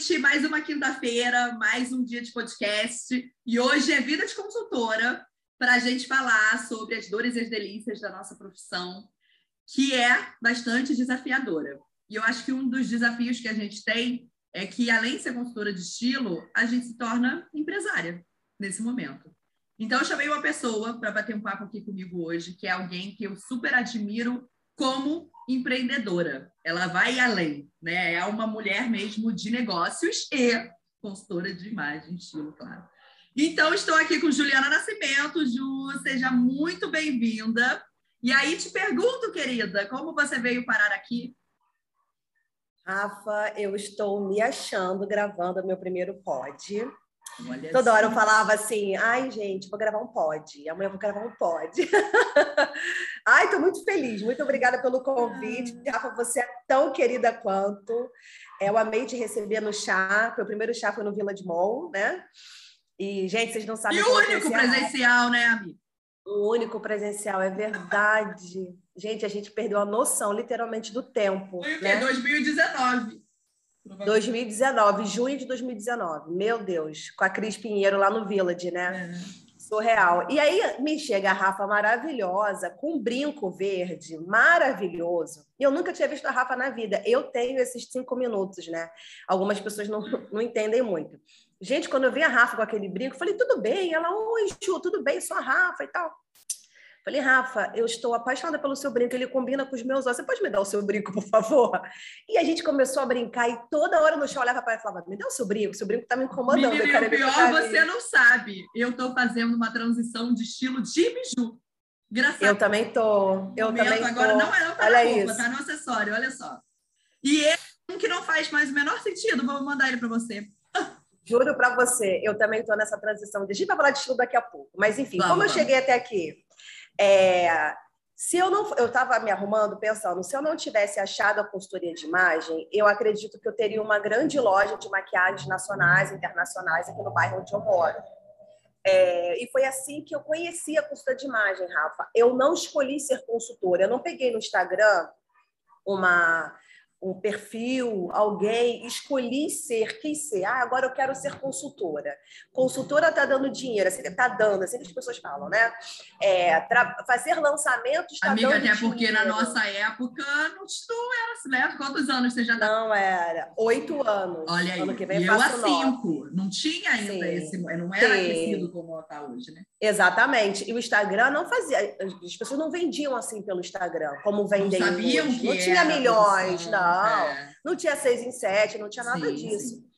gente, mais uma quinta-feira, mais um dia de podcast. E hoje é Vida de Consultora para a gente falar sobre as dores e as delícias da nossa profissão, que é bastante desafiadora. E eu acho que um dos desafios que a gente tem é que, além de ser consultora de estilo, a gente se torna empresária nesse momento. Então, eu chamei uma pessoa para bater um papo aqui comigo hoje, que é alguém que eu super admiro como empreendedora. Ela vai além, né? É uma mulher mesmo de negócios e consultora de imagem, estilo, claro. Então, estou aqui com Juliana Nascimento. Ju, seja muito bem-vinda. E aí te pergunto, querida, como você veio parar aqui? Rafa, eu estou me achando gravando meu primeiro pod. Olha Toda assim. hora eu falava assim, ai, gente, vou gravar um pod. Amanhã eu vou gravar um pod. ai, estou muito feliz. Muito obrigada pelo convite. Ah. Rafa, você é tão querida quanto. É, eu amei te receber no chá. Meu primeiro chá foi no Vila de Mol, né? E, gente, vocês não sabem... E o único presencial, né, amiga? O único presencial, é verdade. Gente, a gente perdeu a noção, literalmente, do tempo. Foi? Né? 2019. 2019, junho de 2019. Meu Deus, com a Cris Pinheiro lá no Village, né? É. Surreal. E aí me chega a Rafa maravilhosa, com um brinco verde, maravilhoso. Eu nunca tinha visto a Rafa na vida. Eu tenho esses cinco minutos, né? Algumas pessoas não, não entendem muito. Gente, quando eu vi a Rafa com aquele brinco, eu falei, tudo bem. Ela, oi, Ju, tudo bem, sou a Rafa e tal. Falei, Rafa, eu estou apaixonada pelo seu brinco, ele combina com os meus olhos. Você pode me dar o seu brinco, por favor? E a gente começou a brincar e toda hora no chão olhava para ela e falava: Me dá o seu brinco, seu brinco está me incomodando. Menina, eu o pior, você não sabe. Eu estou fazendo uma transição de estilo de biju. Engraçado. Eu também tô. Eu também tô. Agora não é tá olha roupa, isso. tá no acessório, olha só. E é um que não faz mais o menor sentido, vou mandar ele para você. Juro para você, eu também estou nessa transição. A gente vai falar de estilo daqui a pouco. Mas, enfim, vamos, como eu cheguei até aqui? É, se eu não, eu estava me arrumando pensando, se eu não tivesse achado a consultoria de imagem, eu acredito que eu teria uma grande loja de maquiagens nacionais, internacionais aqui no bairro onde eu moro. É, e foi assim que eu conheci a consultoria de imagem, Rafa. Eu não escolhi ser consultora, eu não peguei no Instagram uma um perfil, alguém, escolhi ser, quis ser. Ah, agora eu quero ser consultora. Consultora está dando dinheiro, assim, está dando, assim que as pessoas falam, né? É, fazer lançamentos está dando Amiga, até porque na nossa época não, não era assim, né? Quantos anos você já tá? Não era. Oito anos. Olha aí, ano que vem eu a cinco. Não tinha ainda Sim. esse, não era Sim. aquecido como está hoje, né? Exatamente. E o Instagram não fazia, as pessoas não vendiam assim pelo Instagram, como vendem não sabiam hoje. Que não tinha milhões, não. Não, é. não tinha seis em sete, não tinha nada sim, disso. Sim.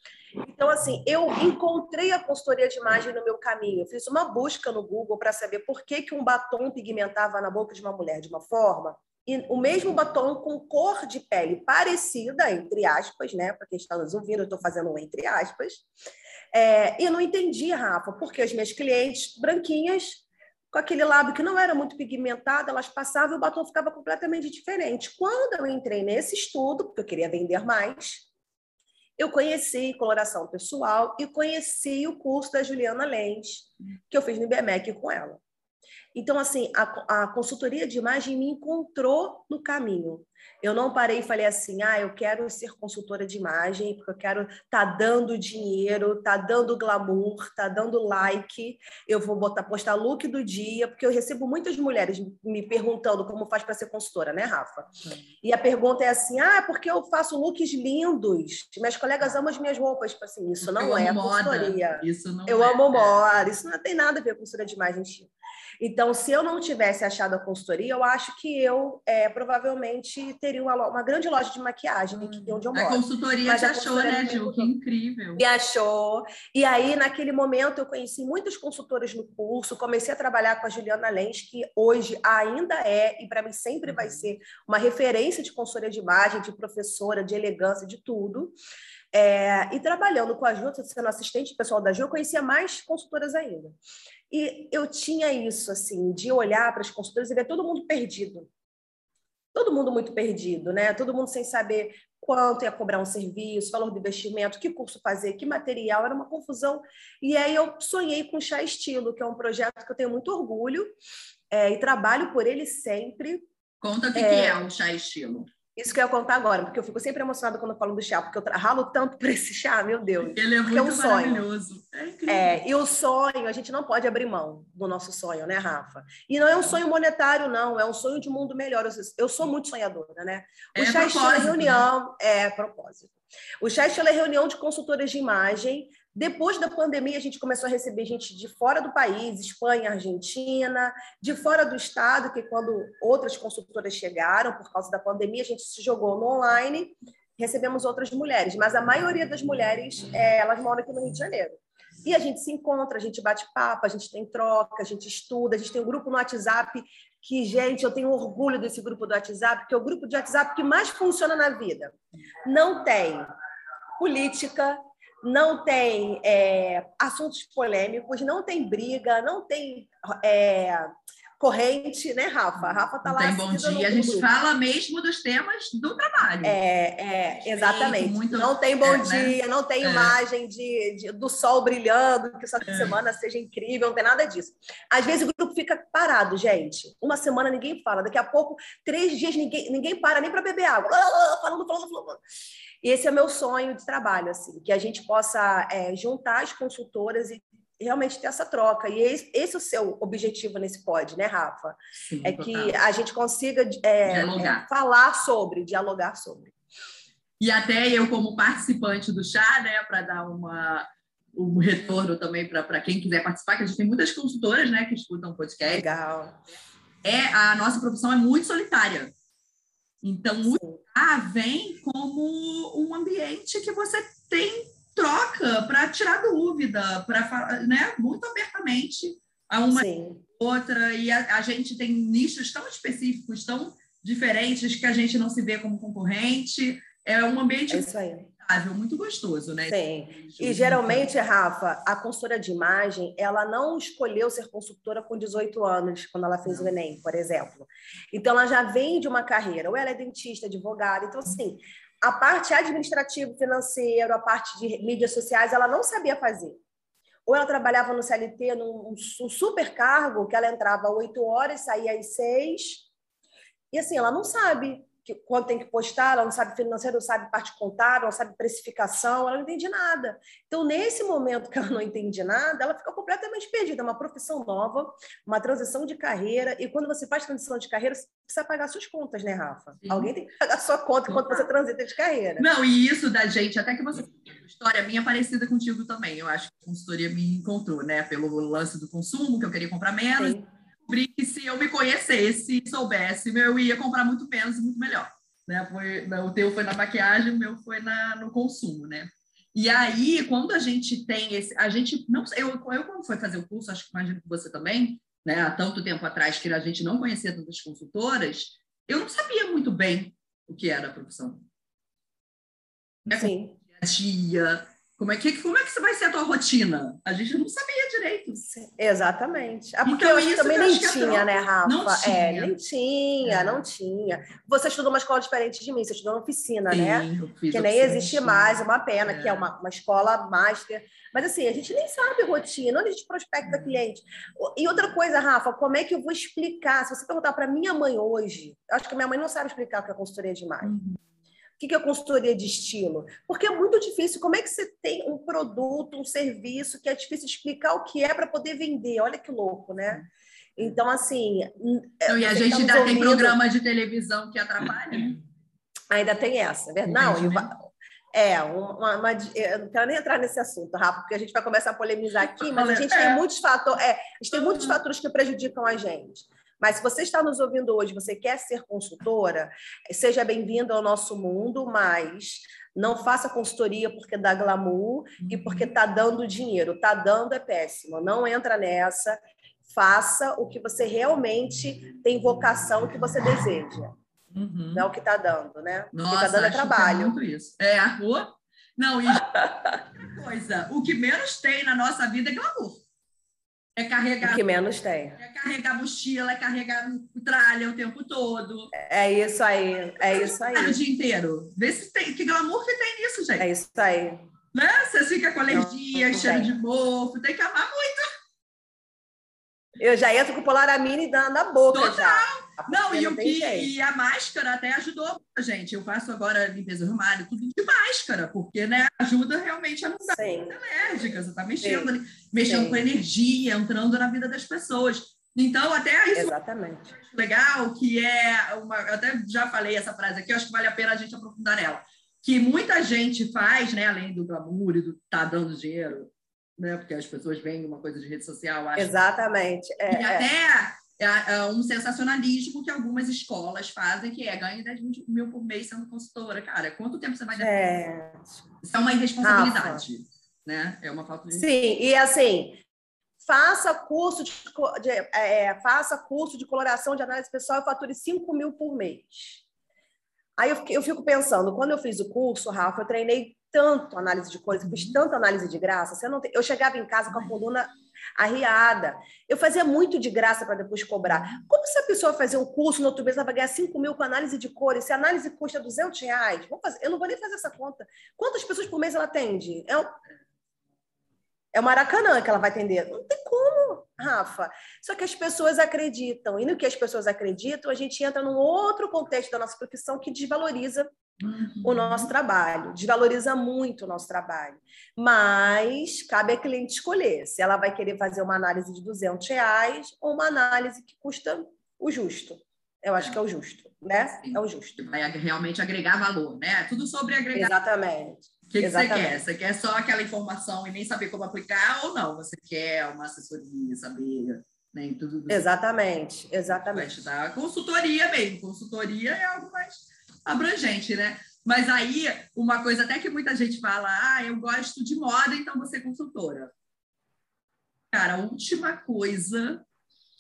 Então, assim, eu encontrei a consultoria de imagem no meu caminho. Eu fiz uma busca no Google para saber por que, que um batom pigmentava na boca de uma mulher de uma forma e o mesmo batom com cor de pele parecida, entre aspas, né? Para quem está nos ouvindo, eu estou fazendo um entre aspas. É, e eu não entendi, Rafa, porque as minhas clientes branquinhas com aquele lábio que não era muito pigmentado, elas passavam e o batom ficava completamente diferente. Quando eu entrei nesse estudo, porque eu queria vender mais, eu conheci coloração pessoal e conheci o curso da Juliana Lens, que eu fiz no IBMEC com ela. Então, assim, a, a consultoria de imagem me encontrou no caminho. Eu não parei e falei assim, ah, eu quero ser consultora de imagem, porque eu quero tá dando dinheiro, tá dando glamour, tá dando like, eu vou botar postar look do dia, porque eu recebo muitas mulheres me perguntando como faz para ser consultora, né, Rafa? E a pergunta é assim, ah, porque eu faço looks lindos, minhas colegas amam as minhas roupas, tipo assim, isso não eu é consultoria. Isso não eu é, amo moda, isso não tem nada a ver com consultoria de imagem. Então, se eu não tivesse achado a consultoria, eu acho que eu é, provavelmente teria uma, uma, grande loja de maquiagem hum. aqui onde eu moro. A consultoria Mas te achou, né, Gil? Que incrível. Me achou. E aí, naquele momento, eu conheci muitas consultoras no curso, comecei a trabalhar com a Juliana Lens, que hoje ainda é, e para mim sempre vai uhum. ser, uma referência de consultoria de imagem, de professora, de elegância, de tudo. É, e trabalhando com a Ju, sendo assistente pessoal da Ju, eu conhecia mais consultoras ainda. E eu tinha isso, assim, de olhar para as consultoras e ver todo mundo perdido. Todo mundo muito perdido, né? Todo mundo sem saber quanto ia cobrar um serviço, valor do investimento, que curso fazer, que material, era uma confusão. E aí eu sonhei com o Chá Estilo, que é um projeto que eu tenho muito orgulho é, e trabalho por ele sempre. Conta o que é, que é o Chá Estilo. Isso que eu ia contar agora, porque eu fico sempre emocionada quando eu falo do chá, porque eu ralo tanto por esse chá, meu Deus. Ele é muito é um maravilhoso. Sonho. É, é, e o sonho, a gente não pode abrir mão do nosso sonho, né, Rafa? E não é um sonho monetário, não, é um sonho de mundo melhor. Eu sou muito sonhadora, né? O é chá estilo né? reunião, né? é propósito. O chá estilo é reunião de consultoras de imagem depois da pandemia, a gente começou a receber gente de fora do país, Espanha, Argentina, de fora do estado, que quando outras consultoras chegaram, por causa da pandemia, a gente se jogou no online, recebemos outras mulheres, mas a maioria das mulheres, é, elas moram aqui no Rio de Janeiro. E a gente se encontra, a gente bate papo, a gente tem troca, a gente estuda, a gente tem um grupo no WhatsApp que, gente, eu tenho orgulho desse grupo do WhatsApp, que é o grupo de WhatsApp que mais funciona na vida. Não tem política, não tem é, assuntos polêmicos, não tem briga, não tem é, corrente, né, Rafa? A Rafa tá não lá. Tem bom dia. A gente fala mesmo dos temas do trabalho. É, é exatamente. Muito... Não tem bom é, né? dia, né? não tem é. imagem de, de, do sol brilhando, que essa é. semana seja incrível, não tem nada disso. Às vezes o grupo fica parado, gente. Uma semana ninguém fala, daqui a pouco, três dias ninguém, ninguém para nem para beber água. Falando, falando, falando. E esse é meu sonho de trabalho, assim, que a gente possa é, juntar as consultoras e realmente ter essa troca. E esse, esse é o seu objetivo nesse pod, né, Rafa? Sim, é que a gente consiga é, é, falar sobre, dialogar sobre. E até eu, como participante do chá, né, para dar uma, um retorno também para quem quiser participar, que a gente tem muitas consultoras né, que escutam podcast. Legal. É, a nossa profissão é muito solitária. Então, o chá vem como um ambiente que você tem troca para tirar dúvida, para falar, né, muito abertamente a uma Sim. outra e a, a, gente tem nichos tão específicos, tão diferentes que a gente não se vê como concorrente. É um ambiente é muito gostoso, né? Sim. E geralmente, Rafa, a consultora de imagem, ela não escolheu ser consultora com 18 anos, quando ela fez o Enem, por exemplo. Então, ela já vem de uma carreira, ou ela é dentista, advogada. Então, assim, a parte administrativa, financeira, a parte de mídias sociais, ela não sabia fazer. Ou ela trabalhava no CLT, num um super cargo, que ela entrava às 8 horas, saía às 6. E assim, ela não sabe que, quanto tem que postar, ela não sabe financeiro, não sabe parte contábil, não sabe precificação, ela não entende nada. Então, nesse momento que ela não entende nada, ela fica completamente perdida. É uma profissão nova, uma transição de carreira, e quando você faz transição de carreira, você precisa pagar suas contas, né, Rafa? Sim. Alguém tem que pagar sua conta enquanto você transita de carreira. Não, e isso da gente, até que você história minha parecida contigo também. Eu acho que a consultoria me encontrou, né? Pelo lance do consumo, que eu queria comprar menos. Sim descobri que se eu me conhecesse, soubesse, eu ia comprar muito menos e muito melhor. Né? Foi, o teu foi na maquiagem, o meu foi na, no consumo, né? E aí, quando a gente tem esse, a gente não, eu, eu quando foi fazer o curso, acho que imagino que você também, né? Há tanto tempo atrás que a gente não conhecia tantas consultoras, eu não sabia muito bem o que era a profissão. Sim. A tia, como é, que, como é que vai ser a tua rotina? A gente não sabia direito. Exatamente. Ah, porque então, eu também nem tinha, né, Rafa? Não é, tinha. É, nem tinha, é. não tinha. Você estudou uma escola diferente de mim, você estudou na oficina, Sim, né? que nem existe mais, é uma pena, é. que é uma, uma escola master. Mas assim, a gente nem sabe rotina, onde a gente prospecta uhum. cliente. E outra coisa, Rafa, como é que eu vou explicar? Se você perguntar para minha mãe hoje, acho que minha mãe não sabe explicar o que é consultoria de imagem. Uhum o que é consultoria de estilo? Porque é muito difícil. Como é que você tem um produto, um serviço que é difícil explicar o que é para poder vender? Olha que louco, né? Então, assim. Então, e a gente ainda ouvindo... tem programa de televisão que atrapalha? Né? Ainda tem essa, verdade? Não? É, uma, uma, eu não quero nem entrar nesse assunto, Rafa, porque a gente vai começar a polemizar aqui, mas a gente é. tem muitos fatores, é, a gente tem muitos fatores que prejudicam a gente. Mas se você está nos ouvindo hoje, você quer ser consultora, seja bem-vindo ao nosso mundo, mas não faça consultoria porque dá glamour e porque está dando dinheiro. Está dando é péssimo. Não entra nessa. Faça o que você realmente tem vocação, o que você deseja. Uhum. Não é o que está dando, né? Nossa, o que está dando é trabalho. É, isso. é a rua. Não, e coisa, o que menos tem na nossa vida é glamour. É carregar. O que menos tem. É carregar mochila, é carregar tralha o tempo todo. É isso aí. É isso aí. O dia inteiro. Vê se tem. Que glamour que tem nisso, gente. É isso aí. Né? Você fica com alergia, não, não cheiro de mofo, tem que amar muito. Eu já entro com o Polaramine na, na boca Total. já. Não, e, o que, e a máscara até ajudou a gente. Eu faço agora limpeza do armário, tudo de máscara, porque né, ajuda realmente a não dar alérgica. Você está mexendo ali, mexendo Sim. com energia, entrando na vida das pessoas. Então, até isso Exatamente. legal, que é uma. Eu até já falei essa frase aqui, acho que vale a pena a gente aprofundar nela. Que muita gente faz, né, além do glamour e do tá dando dinheiro, né? Porque as pessoas veem uma coisa de rede social, acham. Exatamente. É, e é. até é, é um sensacionalismo que algumas escolas fazem, que é ganhe 10 mil por mês sendo consultora. Cara, quanto tempo você vai é... Isso é uma irresponsabilidade, Rafa. né? É uma falta de... Sim, e assim, faça curso de, de é, faça curso de coloração de análise pessoal e fature 5 mil por mês. Aí eu fico pensando, quando eu fiz o curso, Rafa, eu treinei tanto análise de cores, fiz tanta análise de graça. Você não tem... Eu chegava em casa com a coluna arriada. Eu fazia muito de graça para depois cobrar. Como se a pessoa fazer um curso no outro mês, ela vai ganhar 5 mil com análise de cores? Se a análise custa 200 reais, vou fazer... eu não vou nem fazer essa conta. Quantas pessoas por mês ela atende? É um... É o Maracanã que ela vai atender. Não tem como, Rafa. Só que as pessoas acreditam. E no que as pessoas acreditam, a gente entra num outro contexto da nossa profissão que desvaloriza uhum. o nosso trabalho, desvaloriza muito o nosso trabalho. Mas cabe a cliente escolher se ela vai querer fazer uma análise de 200 reais ou uma análise que custa o justo. Eu acho que é o justo, né? É o justo. Vai realmente agregar valor, né? Tudo sobre agregar. Exatamente. O que, que você quer? Você quer só aquela informação e nem saber como aplicar ou não? Você quer uma assessoria, saber né, tudo. Exatamente, exatamente. Vai te dar consultoria mesmo. Consultoria é algo mais abrangente, né? Mas aí, uma coisa até que muita gente fala, ah, eu gosto de moda, então você é consultora. Cara, a última coisa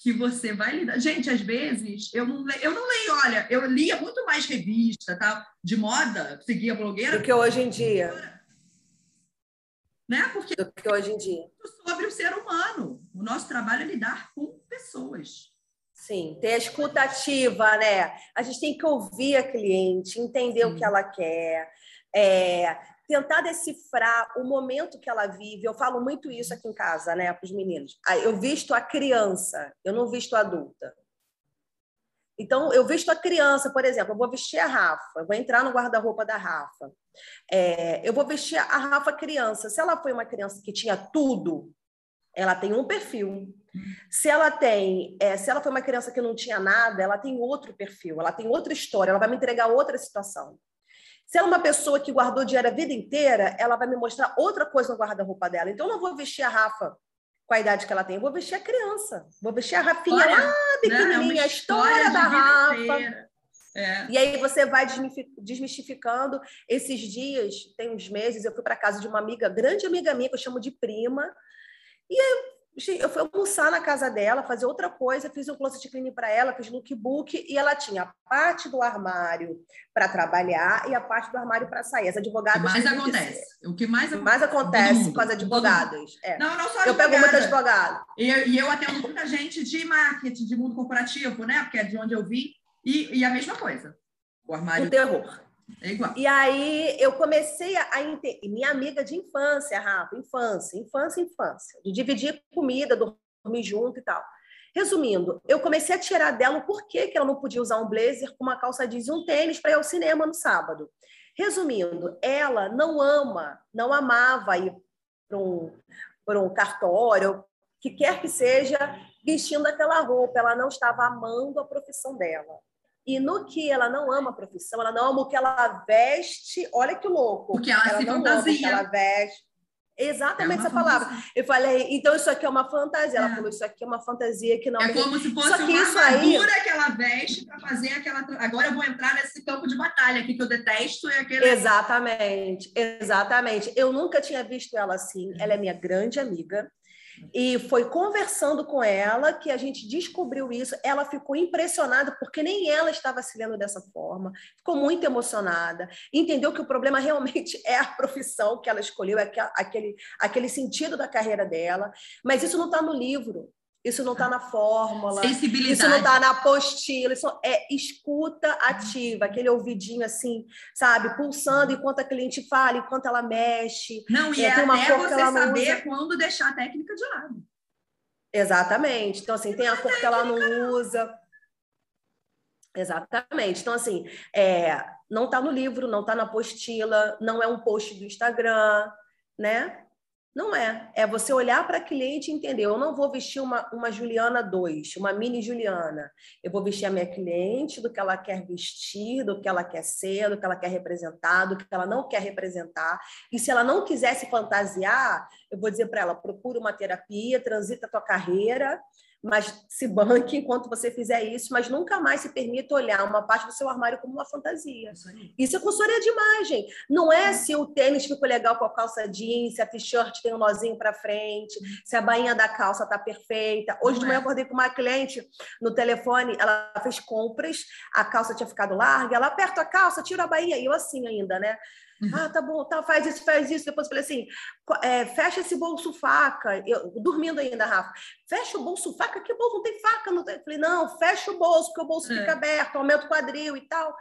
que você vai lidar. Gente, às vezes, eu não, leio, eu não leio, olha, eu lia muito mais revista tá? de moda, seguia blogueira. Do que hoje em dia. Né? Porque Do que hoje em dia. sobre o ser humano. O nosso trabalho é lidar com pessoas. Sim, ter a escutativa, né? A gente tem que ouvir a cliente, entender Sim. o que ela quer, é, tentar decifrar o momento que ela vive. Eu falo muito isso aqui em casa, né, para os meninos. Eu visto a criança, eu não visto a adulta. Então, eu visto a criança, por exemplo, eu vou vestir a Rafa, eu vou entrar no guarda-roupa da Rafa. É, eu vou vestir a Rafa criança. Se ela foi uma criança que tinha tudo, ela tem um perfil. Se ela tem, é, se ela foi uma criança que não tinha nada, ela tem outro perfil, ela tem outra história, ela vai me entregar outra situação. Se ela é uma pessoa que guardou dinheiro a vida inteira, ela vai me mostrar outra coisa no guarda-roupa dela. Então, eu não vou vestir a Rafa com a idade que ela tem, eu vou vestir a criança. Vou vestir a Rafinha Olha, lá, pequenininha, é a história da Rafa. É. E aí você vai desmistificando. Esses dias, tem uns meses, eu fui para casa de uma amiga, grande amiga minha, que eu chamo de prima, e eu fui almoçar na casa dela, fazer outra coisa, fiz um closet cleaning para ela, fiz lookbook, e ela tinha a parte do armário para trabalhar e a parte do armário para sair. As advogadas. O que mais acontece. O que mais, mais acontece com as advogadas. É. Não, não só Eu pego muitas advogadas. E eu, e eu atendo muita gente de marketing, de mundo corporativo, né? Porque é de onde eu vim. E, e a mesma coisa. O armário. O terror. É igual. E aí eu comecei a entender. Minha amiga de infância, Rafa, infância, infância, infância. De dividir comida, dormir junto e tal. Resumindo, eu comecei a tirar dela o porquê que ela não podia usar um blazer com uma calça jeans e um tênis para ir ao cinema no sábado. Resumindo, ela não ama, não amava ir para um, um cartório, que quer que seja, vestindo aquela roupa. Ela não estava amando a profissão dela. E no que ela não ama a profissão, ela não ama o que ela veste. Olha que louco. Porque ela, ela se fantasia. ela veste. Exatamente é essa palavra. Eu falei, então isso aqui é uma fantasia. Ela é. falou, isso aqui é uma fantasia que não. É como se fosse uma isso armadura aí... que ela veste para fazer aquela. Agora eu vou entrar nesse campo de batalha aqui que eu detesto. É aquele... Exatamente, exatamente. Eu nunca tinha visto ela assim. Ela é minha grande amiga. E foi conversando com ela que a gente descobriu isso. Ela ficou impressionada, porque nem ela estava se vendo dessa forma. Ficou muito emocionada. Entendeu que o problema realmente é a profissão que ela escolheu, é aquele, aquele sentido da carreira dela. Mas isso não está no livro. Isso não está na fórmula. Isso não está na apostila. Isso é escuta ativa, aquele ouvidinho assim, sabe, pulsando enquanto a cliente fala, enquanto ela mexe. Não, e é, é até você saber usa. quando deixar a técnica de lado. Exatamente. Então, assim, tem a cor que ela não usa. Exatamente. Então, assim, é, não está no livro, não está na apostila, não é um post do Instagram, né? Não é. É você olhar para a cliente e entender. Eu não vou vestir uma, uma Juliana 2, uma mini Juliana. Eu vou vestir a minha cliente do que ela quer vestir, do que ela quer ser, do que ela quer representar, do que ela não quer representar. E se ela não quiser se fantasiar, eu vou dizer para ela: procura uma terapia, transita a tua carreira mas se banque enquanto você fizer isso, mas nunca mais se permita olhar uma parte do seu armário como uma fantasia. Isso, é consultoria de imagem. Não é se o tênis ficou legal com a calça jeans, se a t-shirt tem um nozinho para frente, se a bainha da calça tá perfeita. Hoje de manhã é. eu acordei com uma cliente no telefone, ela fez compras, a calça tinha ficado larga, ela aperta a calça, tira a bainha, e eu assim ainda, né? Ah, tá bom, tá, faz isso, faz isso. Depois eu falei assim: é, fecha esse bolso faca. Eu, dormindo ainda, Rafa. Fecha o bolso faca, que bolso? Não tem faca. Não tem. Eu falei, não, fecha o bolso, porque o bolso é. fica aberto, aumenta o quadril e tal.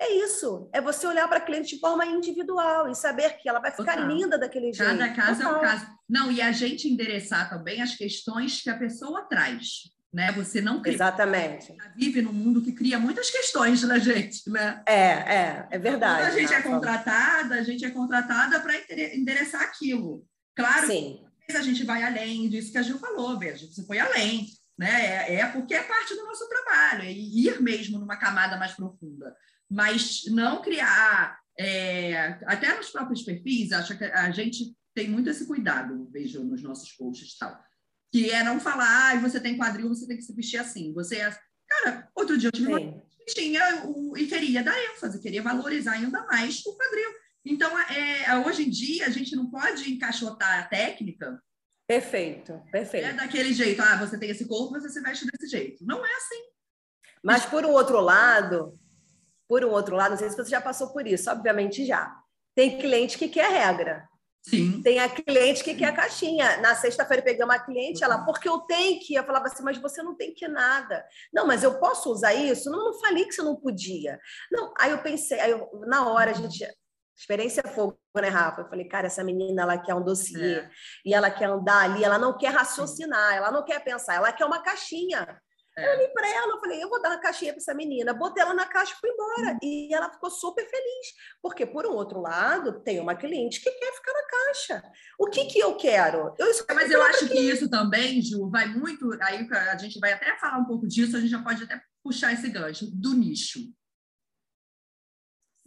É isso. É você olhar para a cliente de forma individual e saber que ela vai ficar Total. linda daquele jeito. Cada caso Total. é um caso. Não, e a gente endereçar também as questões que a pessoa traz né? Você não cria, Exatamente. vive num mundo que cria muitas questões na gente, né? É, é, é verdade. Quando a gente é contratada, a gente é contratada para endereçar aquilo. Claro, Sim. a gente vai além disso que a Gil falou, veja, você foi além, né? É, é porque é parte do nosso trabalho, é ir mesmo numa camada mais profunda, mas não criar é, até nos próprios perfis, acho que a gente tem muito esse cuidado, vejo nos nossos posts e tal que é não falar, ah, você tem quadril, você tem que se vestir assim. Você é... Cara, outro dia eu tive uma... tinha o... e queria dar ênfase, queria valorizar ainda mais o quadril. Então, é, hoje em dia, a gente não pode encaixotar a técnica. Perfeito, perfeito. É daquele jeito, ah, você tem esse corpo, você se veste desse jeito. Não é assim. Mas, por um outro lado, por um outro lado, não sei se você já passou por isso, obviamente já. Tem cliente que quer regra. Sim. Tem a cliente que quer a caixinha. Na sexta-feira pegamos a cliente, ela, porque eu tenho que. Eu falava assim, mas você não tem que nada. Não, mas eu posso usar isso? Não, não falei que você não podia. Não, aí eu pensei, aí eu, na hora a gente. Experiência fogo, né, Rafa? Eu falei, cara, essa menina, ela quer um dossiê. É. E ela quer andar ali, ela não quer raciocinar, ela não quer pensar, ela quer uma caixinha. É. Eu olhei para ela, eu falei, eu vou dar uma caixinha para essa menina. Botei ela na caixa e fui embora. Uhum. E ela ficou super feliz. Porque, por um outro lado, tem uma cliente que quer ficar na caixa. O que, que eu quero? Eu Mas eu acho que isso também, Ju, vai muito. Aí a gente vai até falar um pouco disso, a gente já pode até puxar esse gancho do nicho.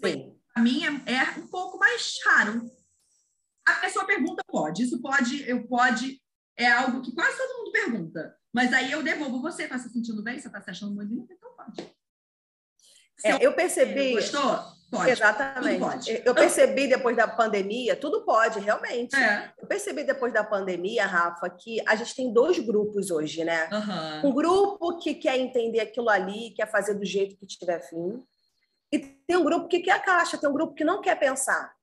Sim. Para mim é, é um pouco mais raro. A pessoa pergunta, pode. Isso pode, eu pode, é algo que quase todo mundo pergunta. Mas aí eu devolvo você, está se sentindo bem? Você está se achando muito bonita? Então pode. É, eu percebi. Gostou? Pode. Exatamente. Pode. Eu percebi depois da pandemia, tudo pode, realmente. É. Eu percebi depois da pandemia, Rafa, que a gente tem dois grupos hoje, né? Uhum. Um grupo que quer entender aquilo ali, quer fazer do jeito que tiver fim. E tem um grupo que quer a caixa, tem um grupo que não quer pensar.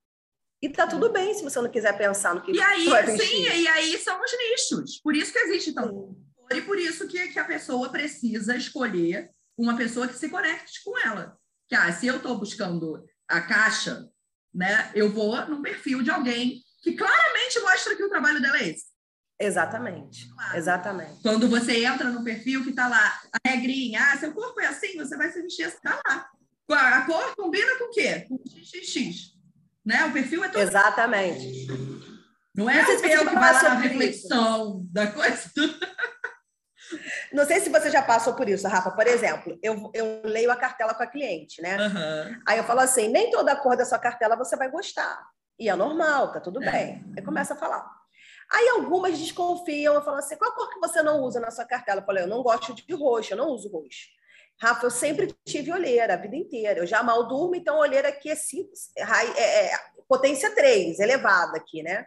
E tá tudo bem se você não quiser pensar no que e aí, vai Sim, e aí são os nichos. Por isso que existe então. E por isso que, que a pessoa precisa escolher uma pessoa que se conecte com ela. Que, ah, se eu estou buscando a caixa, né, eu vou no perfil de alguém que claramente mostra que o trabalho dela é esse. Exatamente, claro. exatamente. Quando você entra no perfil que está lá, a regrinha, ah, seu corpo é assim, você vai se vestir assim, tá lá. A cor combina com o quê? Com XXX. Né? O perfil é todo... Exatamente. Não é o meu que vai lá na reflexão isso. da coisa. Não sei se você já passou por isso, Rafa. Por exemplo, eu, eu leio a cartela com a cliente, né? Uhum. Aí eu falo assim: nem toda a cor da sua cartela você vai gostar. E é normal, tá tudo é. bem. Aí começa a falar. Aí algumas desconfiam, eu falo assim: qual a cor que você não usa na sua cartela? Eu falei: eu não gosto de roxo, eu não uso roxo. Rafa, eu sempre tive olheira a vida inteira. Eu já mal durmo, então olheira aqui é, cinco, é, é potência 3, elevada aqui, né?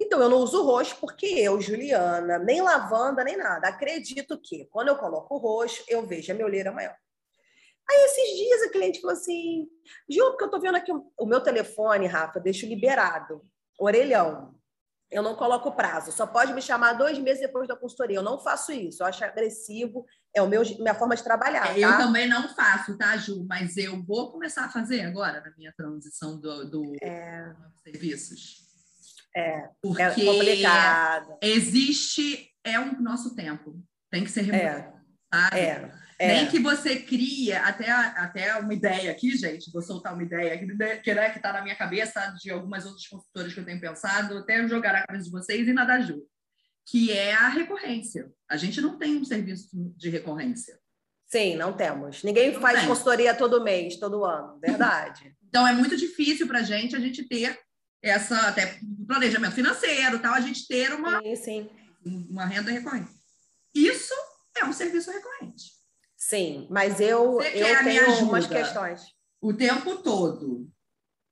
Então, eu não uso roxo porque eu, Juliana, nem lavanda, nem nada. Acredito que quando eu coloco roxo, eu vejo a minha olheira maior. Aí, esses dias, a cliente falou assim: Ju, porque eu tô vendo aqui o meu telefone, Rafa, deixo liberado, orelhão. Eu não coloco prazo, só pode me chamar dois meses depois da consultoria. Eu não faço isso, eu acho agressivo, é o meu, minha forma de trabalhar. É, tá? Eu também não faço, tá, Ju? Mas eu vou começar a fazer agora, na minha transição do, do é... serviços. É, é Porque é complicado. Existe é o nosso tempo. Tem que ser remunerado. É. é. É. Nem que você cria até, até uma ideia aqui, gente, vou soltar uma ideia aqui, que né, está na minha cabeça, de algumas outras consultoras que eu tenho pensado, até jogar a cabeça de vocês e nada ajuda, que é a recorrência. A gente não tem um serviço de recorrência. Sim, não temos. Ninguém não faz tem. consultoria todo mês, todo ano, verdade. então é muito difícil para a gente a gente ter essa até planejamento financeiro, tal, a gente ter uma sim, sim. uma renda recorrente. Isso é um serviço recorrente. Sim, mas eu, eu tenho umas questões. O tempo todo,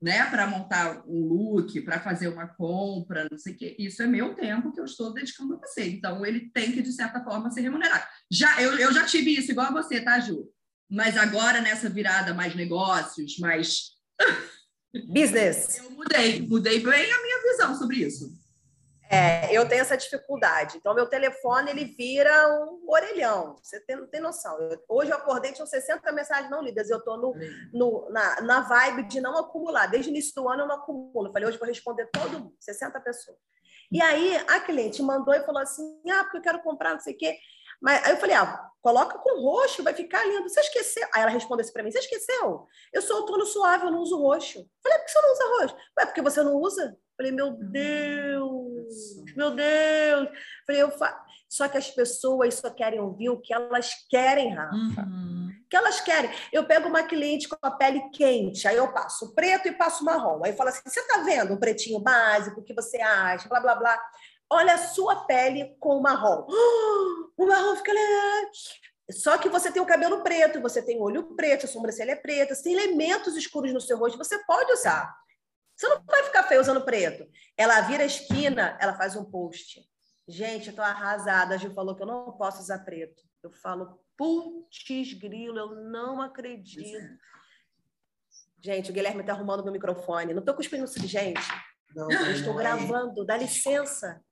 né? Para montar um look, para fazer uma compra, não sei o quê. Isso é meu tempo que eu estou dedicando a você. Então, ele tem que, de certa forma, ser remunerado. Já, eu, eu já tive isso igual a você, tá, Ju? Mas agora, nessa virada mais negócios, mais. Business. Eu mudei, mudei bem a minha visão sobre isso. É, eu tenho essa dificuldade. Então, meu telefone ele vira um orelhão. Você tem, não tem noção. Eu, hoje eu acordei, tinham 60 mensagens não lidas. Eu estou no, no, na, na vibe de não acumular. Desde o início do ano eu não acumulo. Eu falei, hoje eu vou responder todo mundo, 60 pessoas. E aí a cliente mandou e falou assim: ah, porque eu quero comprar não sei o quê. Mas aí eu falei, ah, coloca com roxo, vai ficar lindo. Você esqueceu? Aí ela respondeu assim para mim: você esqueceu? Eu sou outono suave, eu não uso roxo. Eu falei, por que você não usa roxo? Ué, porque você não usa? Eu falei, meu Deus. Meu Deus! Falei, eu fa... Só que as pessoas só querem ouvir o que elas querem, Rafa. Uhum. O que elas querem. Eu pego uma cliente com a pele quente, aí eu passo preto e passo marrom. Aí eu falo assim: você tá vendo o pretinho básico? O que você acha? Blá, blá, blá. Olha a sua pele com o marrom. o marrom fica legal. Só que você tem o cabelo preto, você tem o olho preto, a sobrancelha é preta, tem elementos escuros no seu rosto, você pode usar. Você não vai ficar feio usando preto. Ela vira a esquina, ela faz um post. Gente, eu tô arrasada. A Gil falou que eu não posso usar preto. Eu falo, putz, grilo, eu não acredito. Gente, o Guilherme tá arrumando meu microfone. Não tô cuspindo isso, gente. Não, eu estou não é. gravando, dá licença.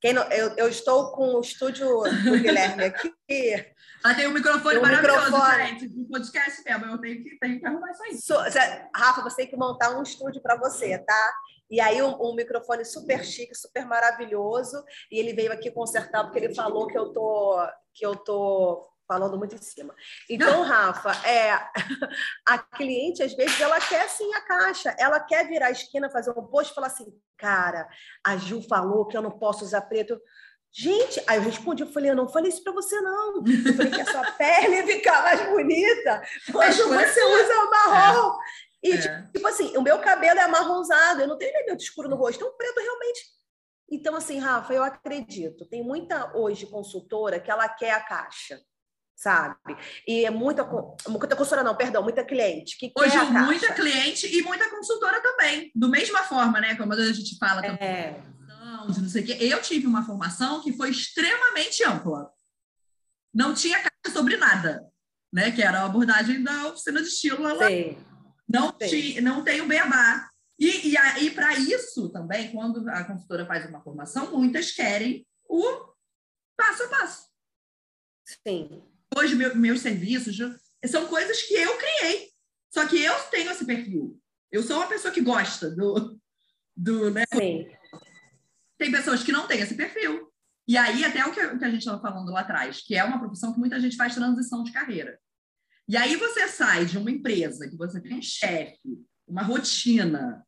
Quem não, eu, eu estou com o estúdio do Guilherme aqui. Ela tem um microfone tem um maravilhoso, microfone. gente. Um podcast mesmo, eu tenho que, tenho que arrumar isso aí. So, Rafa, você tem que montar um estúdio para você, tá? E aí um, um, microfone super chique, super maravilhoso. E ele veio aqui consertar porque ele falou que eu tô que eu tô falando muito em cima. Então, Rafa, é a cliente às vezes ela quer sim a caixa, ela quer virar a esquina, fazer um post e falar assim, cara, a Ju falou que eu não posso usar preto. Gente, aí eu respondi, eu falei, eu não falei isso para você, não. Eu falei que a sua pele fica mais bonita quando você usa o marrom. E, é. tipo assim, o meu cabelo é amarronzado, eu não tenho elemento escuro no rosto, então o preto realmente. Então, assim, Rafa, eu acredito. Tem muita hoje consultora que ela quer a caixa sabe? E é muita, muita consultora, não, perdão, muita cliente. Que Hoje, muita cliente e muita consultora também, do mesma forma, né? Como a gente fala também. É não sei o quê. Eu tive uma formação que foi extremamente ampla. Não tinha caixa sobre nada, né? Que era a abordagem da oficina de estilo. Ela Sim. Não, Sim. não tem o beabá. E, e aí, para isso também, quando a consultora faz uma formação, muitas querem o passo a passo. Sim. Hoje, meu, meus serviços são coisas que eu criei. Só que eu tenho esse perfil. Eu sou uma pessoa que gosta do, do né, Sim. Tem pessoas que não têm esse perfil. E aí, até o que, a gente estava falando lá atrás, que é uma profissão que muita gente faz transição de carreira. E aí você sai de uma empresa que você tem um chefe, uma rotina,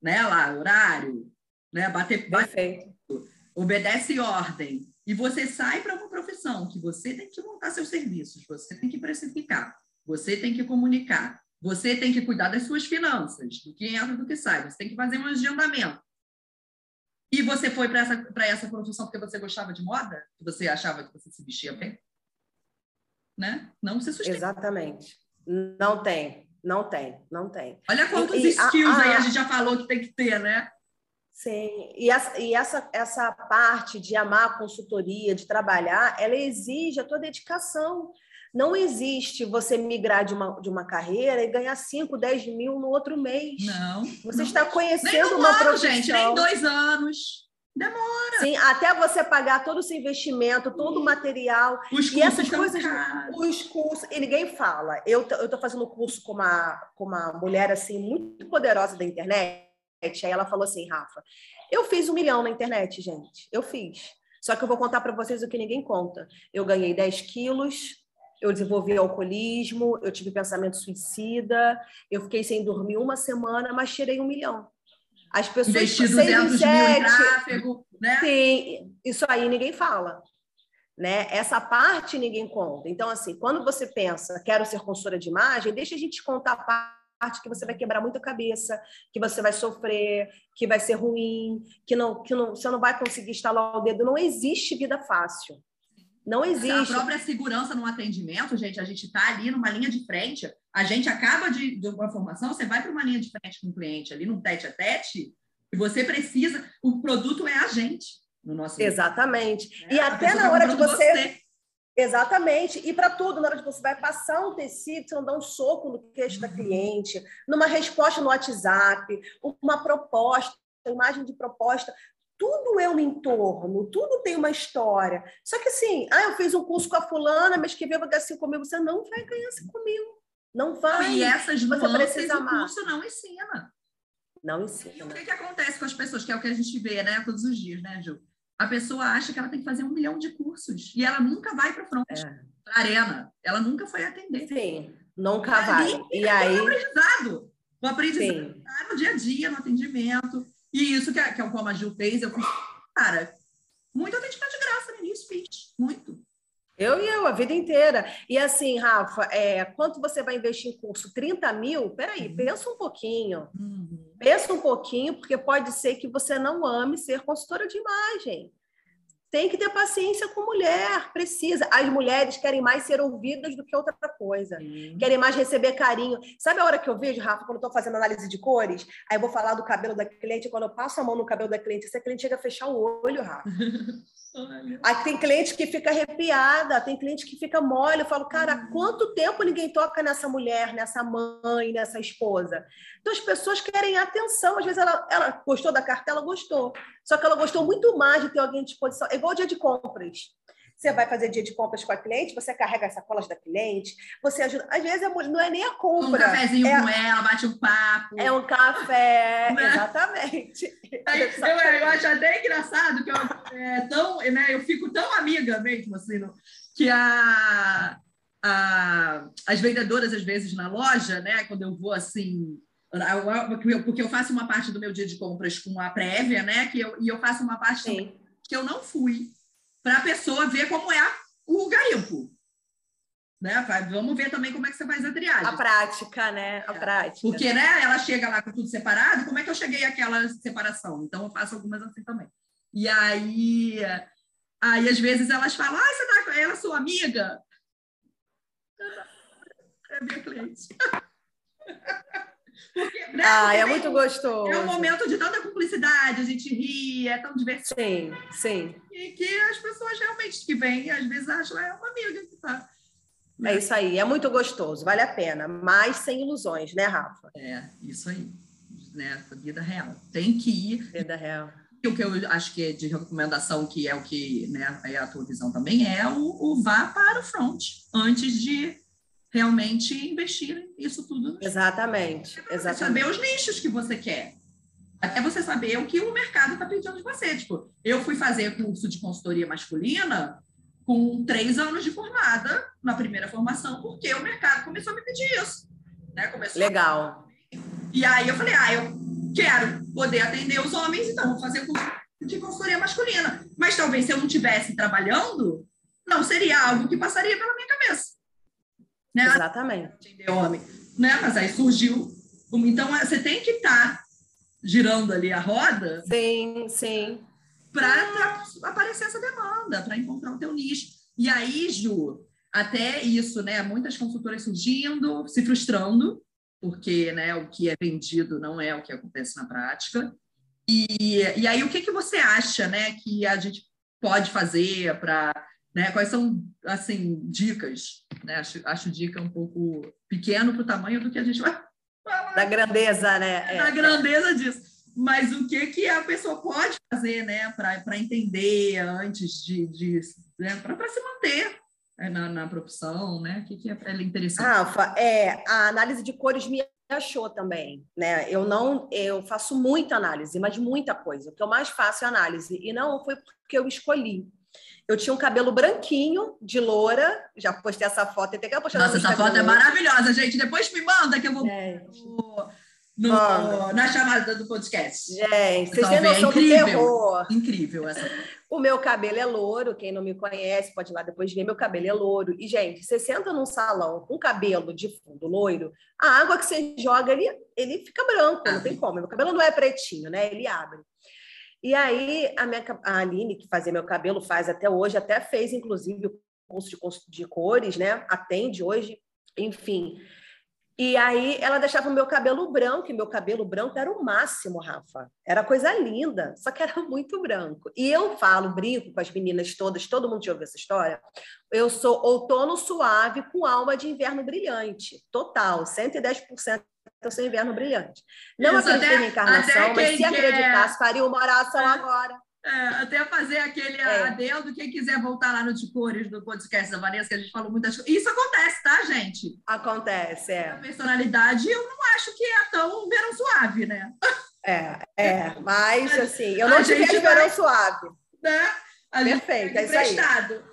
né, lá, horário, né, bater, bater obedece ordem, e você sai para uma profissão que você tem que montar seus serviços, você tem que precificar, você tem que comunicar, você tem que cuidar das suas finanças, do que entra e do que sai, você tem que fazer um agendamento. E você foi para essa, essa profissão porque você gostava de moda? Que você achava que você se vestia bem? Né? Não se sustenta. Exatamente. Não tem, não tem, não tem. Olha quantos e, skills a, a, aí a gente já falou que tem que ter, né? Sim, e, essa, e essa, essa parte de amar a consultoria, de trabalhar, ela exige a tua dedicação. Não existe você migrar de uma, de uma carreira e ganhar 5, 10 mil no outro mês. Não. Você não. está conhecendo nem uma ano, profissão. gente, nem dois anos. Demora. Sim, até você pagar todo esse investimento, todo o material. Os e essas coisas, caros. os cursos, e ninguém fala. Eu estou fazendo curso com uma, com uma mulher assim muito poderosa da internet. Aí ela falou assim, Rafa, eu fiz um milhão na internet, gente. Eu fiz. Só que eu vou contar para vocês o que ninguém conta. Eu ganhei 10 quilos, eu desenvolvi alcoolismo, eu tive pensamento suicida, eu fiquei sem dormir uma semana, mas tirei um milhão. As pessoas... Investir 200 mil em tráfego, né? Sim, isso aí ninguém fala. Né? Essa parte ninguém conta. Então, assim, quando você pensa, quero ser consultora de imagem, deixa a gente contar a parte que você vai quebrar muita cabeça, que você vai sofrer, que vai ser ruim, que não, que não, você não vai conseguir instalar o dedo. Não existe vida fácil. Não existe. A própria segurança no atendimento, gente, a gente está ali numa linha de frente, a gente acaba de, de uma formação, você vai para uma linha de frente com o cliente ali no tete a tete, e você precisa, o produto é a gente no nosso Exatamente. É, e até na hora de você, você. Exatamente. E para tudo, na hora de você vai passar um tecido, você não dá um soco no queixo da cliente, numa resposta no WhatsApp, uma proposta, imagem de proposta, tudo é um entorno, tudo tem uma história. Só que assim, ah, eu fiz um curso com a fulana, mas que veio assim comigo, você não vai ganhar assim comigo. Não vai. E essas você precisa o curso não ensina. Não ensina. E o que, que acontece com as pessoas, que é o que a gente vê, né, todos os dias, né, Ju? A pessoa acha que ela tem que fazer um milhão de cursos e ela nunca vai para frente, é. para arena. Ela nunca foi atender. Sim, nunca vai. E aí... O aprendizado. O aprendizado tá no dia a dia, no atendimento. E isso que é, que é como a Gil fez, eu fiz, cara, muito atendimento de graça no início, fiz. Muito. Eu e eu, a vida inteira. E assim, Rafa, é, quanto você vai investir em curso? 30 mil? Peraí, uhum. pensa um pouquinho. Uhum. Pensa um pouquinho, porque pode ser que você não ame ser consultora de imagem. Tem que ter paciência com mulher, precisa. As mulheres querem mais ser ouvidas do que outra coisa. Uhum. Querem mais receber carinho. Sabe a hora que eu vejo, Rafa, quando eu estou fazendo análise de cores? Aí eu vou falar do cabelo da cliente, quando eu passo a mão no cabelo da cliente, essa cliente chega a fechar o olho, Rafa. Aí tem cliente que fica arrepiada, tem cliente que fica mole. Eu falo, cara, há quanto tempo ninguém toca nessa mulher, nessa mãe, nessa esposa? Então as pessoas querem atenção. Às vezes ela, ela gostou da cartela, gostou. Só que ela gostou muito mais de ter alguém à disposição. É igual dia de compras. Você vai fazer dia de compras com a cliente, você carrega as sacolas da cliente, você ajuda. Às vezes não é nem a compra. Um cafezinho é... com ela, bate um papo. É um café, né? exatamente. Eu, eu, acho até engraçado que eu, é, tão, né, eu fico tão amiga mesmo, assim, que a, a, as vendedoras, às vezes, na loja, né, quando eu vou assim. Porque eu faço uma parte do meu dia de compras com a prévia, né? Que eu, e eu faço uma parte que eu não fui para a pessoa ver como é o garimpo. Né? Vamos ver também como é que você faz a triagem. A prática, né? A é. prática. Porque, né, ela chega lá com tudo separado, como é que eu cheguei àquela separação? Então, eu faço algumas assim também. E aí, aí às vezes elas falam, ah, você tá, ela é sua amiga? É minha cliente. Porque, né, ah, é muito gostoso. É um momento de tanta cumplicidade, a gente ri, é tão divertido. Sim, sim. E que as pessoas realmente que vêm, às vezes acham é uma amiga que tá. É isso aí, é muito gostoso, vale a pena, mas sem ilusões, né, Rafa? É, isso aí, né? Vida real. Tem que ir. Vida real. O que eu acho que é de recomendação, que é o que né, é a tua visão também, é o, o vá para o front antes de realmente investir isso tudo. Exatamente. É exatamente. saber os nichos que você quer. Até você saber o que o mercado está pedindo de você. Tipo, eu fui fazer curso de consultoria masculina com três anos de formada na primeira formação, porque o mercado começou a me pedir isso. Né? Começou Legal. A... E aí eu falei, ah, eu quero poder atender os homens, então vou fazer curso de consultoria masculina. Mas talvez se eu não estivesse trabalhando, não seria algo que passaria pela minha cabeça. Né? Exatamente. homem. Né? Mas aí surgiu. Então, você tem que estar tá girando ali a roda. Sim, sim. Para aparecer essa demanda, para encontrar o teu nicho. E aí, Ju, até isso, né? Muitas consultoras surgindo, se frustrando, porque né, o que é vendido não é o que acontece na prática. E, e aí, o que, que você acha né, que a gente pode fazer para né? Quais são, assim, dicas? Né? Acho, acho dica um pouco pequeno para o tamanho do que a gente vai. Da grandeza, né? É, da grandeza disso. Mas o que, que a pessoa pode fazer né? para entender antes de... de né? para se manter né? na, na profissão, né? O que, que é, é interessante? Rafa, é, a análise de cores me achou também, né? Eu não, eu faço muita análise, mas muita coisa. O que eu mais faço é análise e não foi porque eu escolhi. Eu tinha um cabelo branquinho, de loura. Já postei essa foto. Tem que postar Nossa, essa foto é maravilhosa, gente. Depois me manda que eu vou no, no, na chamada do podcast. Gente, vocês têm noção é incrível, do terror. Incrível essa O meu cabelo é louro. Quem não me conhece pode ir lá depois ver. Meu cabelo é louro. E, gente, você senta num salão com cabelo de fundo loiro, a água que você joga, ele, ele fica branco. Não tem como. Meu cabelo não é pretinho, né? Ele abre. E aí, a, minha, a Aline, que fazia meu cabelo, faz até hoje, até fez, inclusive, o curso de, de cores, né? Atende hoje, enfim. E aí ela deixava o meu cabelo branco, e meu cabelo branco era o máximo, Rafa. Era coisa linda, só que era muito branco. E eu falo, brinco com as meninas todas, todo mundo já ouviu essa história. Eu sou outono suave com alma de inverno brilhante. Total, 110% eu sou inverno brilhante. Não Isso, acredito em encarnação, mas se acreditasse, faria uma oração é, agora. É, até fazer aquele é. adendo, quem quiser voltar lá no de cores do podcast da Vanessa, que a gente falou muitas coisas. Isso acontece, tá, gente? Acontece, é. A personalidade, eu não acho que é tão verão suave, né? É, é, mas assim, eu não tive verão vai, suave. Né? A Perfeito, é isso aí.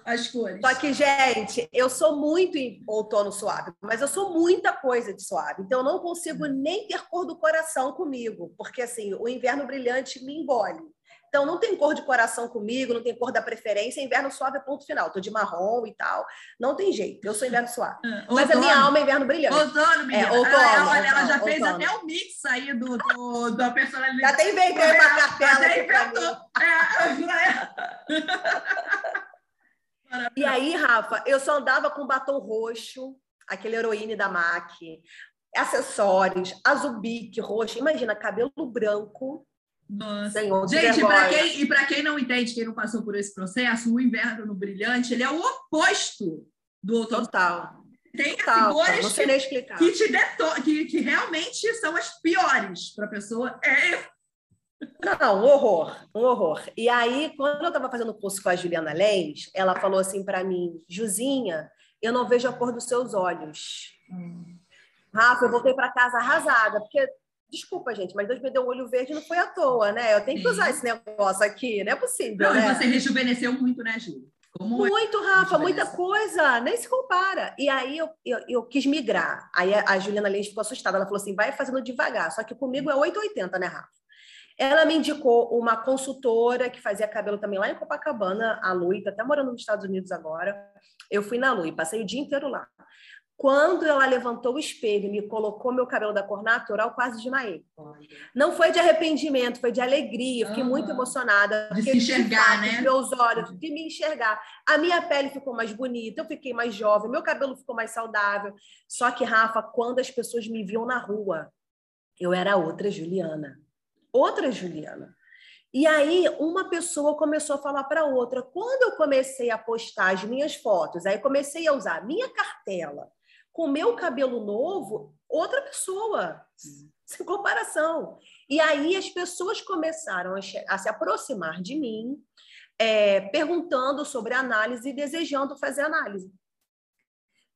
as cores. Só que, gente, eu sou muito em outono suave, mas eu sou muita coisa de suave. Então, eu não consigo nem ter cor do coração comigo, porque, assim, o inverno brilhante me engole. Então, não tem cor de coração comigo, não tem cor da preferência. Inverno suave é ponto final. Tô de marrom e tal. Não tem jeito. Eu sou inverno suave. É, Mas a minha alma é inverno brilhante. Outono, menina. É, outono, ela, ela, ela já outono. fez até o um mix aí do, do, da personalidade. Já tem inventei uma cartela. Já inventou. É, e aí, Rafa, eu só andava com batom roxo, aquele heroíne da MAC, acessórios, azul bique, roxo. Imagina, cabelo branco nossa. Gente, para quem, e para quem não entende, quem não passou por esse processo, o inverno no brilhante, ele é o oposto do outono. Total. Tem Total, cores explicar. que, te deto que, que realmente são as piores para a pessoa. É não, um horror, um horror. E aí, quando eu estava fazendo o curso com a Juliana Lenz, ela falou assim para mim, Juzinha, eu não vejo a cor dos seus olhos. Hum. Rafa, eu voltei para casa arrasada, porque Desculpa, gente, mas Deus me deu um olho verde não foi à toa, né? Eu tenho que usar esse negócio aqui, não é possível. Não, né? você rejuvenesceu muito, né, Ju? Como é muito, é Rafa, muita coisa, nem se compara. E aí eu, eu, eu quis migrar. Aí a, a Juliana Lins ficou assustada. Ela falou assim: vai fazendo devagar. Só que comigo é 880, né, Rafa? Ela me indicou uma consultora que fazia cabelo também lá em Copacabana, a Lui, tá até morando nos Estados Unidos agora. Eu fui na Lui, passei o dia inteiro lá. Quando ela levantou o espelho e me colocou meu cabelo da cor natural, quase desmaiei. Não foi de arrependimento, foi de alegria. Fiquei uhum. muito emocionada. De se enxergar, né? Meus olhos, de me enxergar. A minha pele ficou mais bonita, eu fiquei mais jovem, meu cabelo ficou mais saudável. Só que, Rafa, quando as pessoas me viam na rua, eu era outra Juliana. Outra Juliana. E aí, uma pessoa começou a falar para outra. Quando eu comecei a postar as minhas fotos, aí comecei a usar a minha cartela, com meu cabelo novo, outra pessoa, sem comparação. E aí as pessoas começaram a, se aproximar de mim, é, perguntando sobre análise e desejando fazer análise.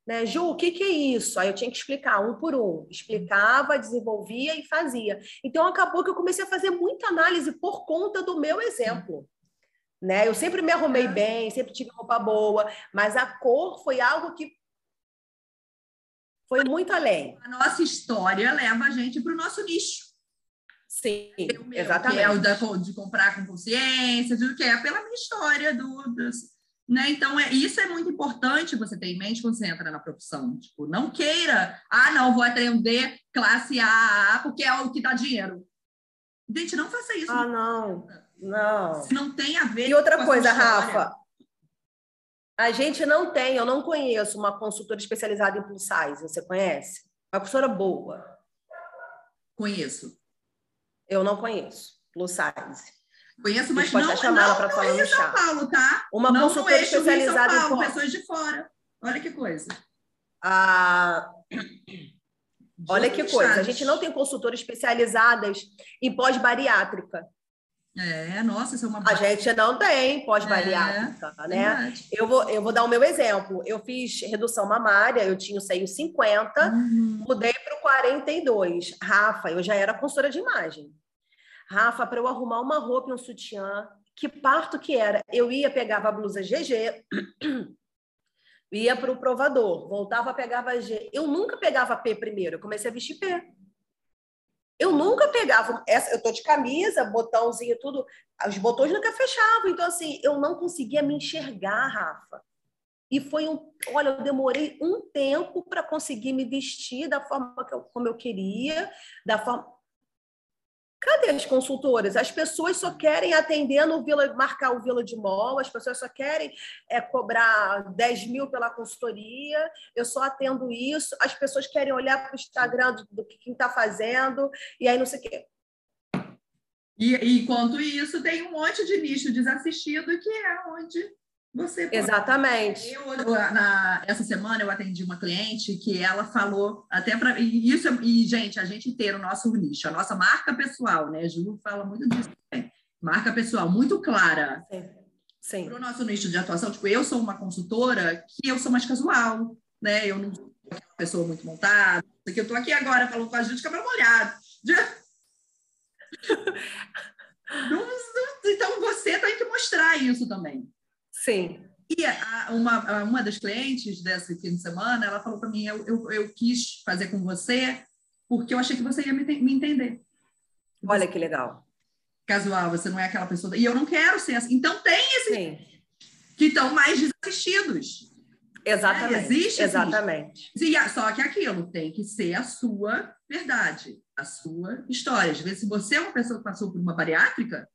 Né? Ju, o que, que é isso? Aí eu tinha que explicar um por um. Explicava, desenvolvia e fazia. Então acabou que eu comecei a fazer muita análise por conta do meu exemplo. Né? Eu sempre me arrumei bem, sempre tive roupa boa, mas a cor foi algo que foi muito além. A nossa história leva a gente para o nosso nicho. Sim, meu, exatamente. Que é o da, de comprar com consciência, de que é pela minha história do, dos, né? Então, é, isso é muito importante você ter em mente quando você entra na profissão. Tipo, não queira, ah, não, vou atender classe A, porque é o que dá dinheiro. Gente, não faça isso. Ah, não. Não. Se não tem a ver E outra coisa, Rafa, a gente não tem, eu não conheço uma consultora especializada em plus size. Você conhece? Uma consultora boa. Conheço. Eu não conheço plus size. Conheço, mas pode não, chamar ela para falar no São Paulo, tá? Uma não consultora especializada em São Paulo, em pessoas de fora. Olha que coisa. Ah, olha que coisa. A gente não tem consultoras especializadas em pós-bariátrica. É, nossa, isso é uma. A gente não tem pós-bariátrica, é, né? Eu vou, eu vou dar o meu exemplo. Eu fiz redução mamária, eu tinha o seio 50, uhum. mudei para o 42. Rafa, eu já era consultora de imagem. Rafa, para eu arrumar uma roupa e um sutiã, que parto que era? Eu ia, pegava a blusa GG, ia para o provador, voltava, pegava G. Eu nunca pegava P primeiro, eu comecei a vestir P. Eu nunca pegava essa, eu tô de camisa, botãozinho, tudo, os botões nunca fechavam, então assim, eu não conseguia me enxergar, Rafa. E foi um, olha, eu demorei um tempo para conseguir me vestir da forma que eu, como eu queria, da forma Cadê as consultoras? As pessoas só querem atender no Vila, marcar o Vila de Mall, as pessoas só querem é, cobrar 10 mil pela consultoria, eu só atendo isso, as pessoas querem olhar para o Instagram do, do que quem está fazendo, e aí não sei o quê. E enquanto isso, tem um monte de nicho desassistido que é onde você pode... Exatamente. Eu, na, essa semana eu atendi uma cliente que ela falou até para isso e gente a gente ter o nosso nicho, a nossa marca pessoal, né? Ju fala muito disso. Né? Marca pessoal muito clara. Para o nosso nicho de atuação, tipo, eu sou uma consultora que eu sou mais casual, né? Eu não sou uma pessoa muito montada. Porque eu estou aqui agora falando com a gente de cabelo molhado. então você tem que mostrar isso também. Sim. E a, uma, uma das clientes desse fim de semana, ela falou para mim, eu, eu, eu, quis fazer com você porque eu achei que você ia me, me entender. Olha que legal. Casual, você não é aquela pessoa... E eu não quero ser assim. Então tem esses Sim. que estão mais desassistidos. Exatamente. É, existe Exatamente. Só que aquilo tem que ser a sua verdade, a sua história. Às vezes, se você é uma pessoa que passou por uma bariátrica,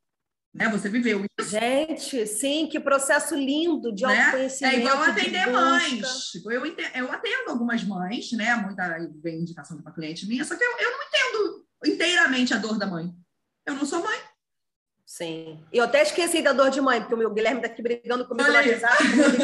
né? Você viveu isso. Gente, sim, que processo lindo de né? autoconhecimento. É igual atender mães. Tipo, eu, entendo, eu atendo algumas mães, né? Muita vem indicação uma cliente minha, só que eu, eu não entendo inteiramente a dor da mãe. Eu não sou mãe. Sim. E eu até esqueci da dor de mãe, porque o meu Guilherme está aqui brigando comigo no WhatsApp,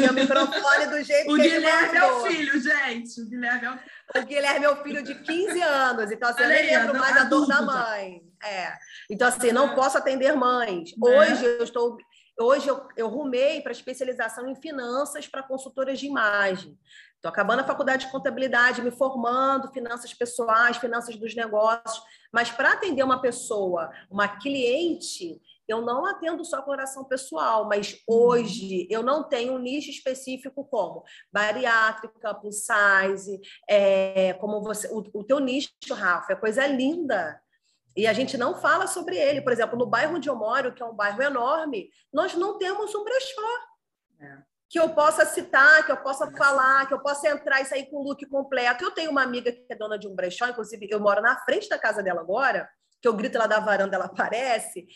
o microfone do jeito o que Guilherme é o filho, gente. O Guilherme é o... o Guilherme é o filho de 15 anos, então assim, eu nem lembro mais da dor da mãe. É. Então, assim, não posso atender mães. Né? Hoje eu estou. Hoje eu, eu rumei para especialização em finanças para consultoras de imagem. Estou acabando a faculdade de contabilidade, me formando, finanças pessoais, finanças dos negócios. Mas para atender uma pessoa, uma cliente, eu não atendo só coração pessoal, mas hoje eu não tenho um nicho específico como bariátrica, plus size, é, como você, o, o teu nicho, Rafa, é coisa linda. E a gente não fala sobre ele. Por exemplo, no bairro onde eu moro, que é um bairro enorme, nós não temos um brechó. É. Que eu possa citar, que eu possa é. falar, que eu possa entrar e sair com o look completo. Eu tenho uma amiga que é dona de um brechó, inclusive eu moro na frente da casa dela agora, que eu grito lá da varanda, ela aparece.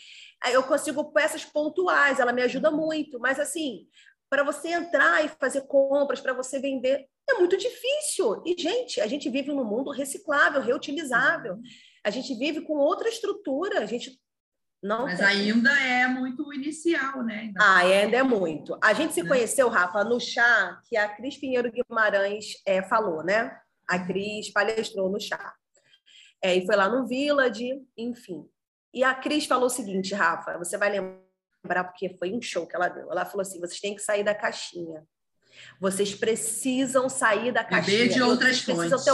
Eu consigo peças pontuais, ela me ajuda muito. Mas assim, para você entrar e fazer compras, para você vender, é muito difícil. E, gente, a gente vive num mundo reciclável, reutilizável. Uhum. A gente vive com outra estrutura, a gente não Mas tem. ainda é muito inicial, né? Ainda ah, ainda é muito. A gente se né? conheceu, Rafa, no chá que a Cris Pinheiro Guimarães é, falou, né? A Cris palestrou no chá. É, e foi lá no Village, enfim. E a Cris falou o seguinte, Rafa, você vai lembrar porque foi um show que ela deu. Ela falou assim: vocês têm que sair da caixinha. Vocês precisam sair da caixinha. Beber de outras fontes. Ter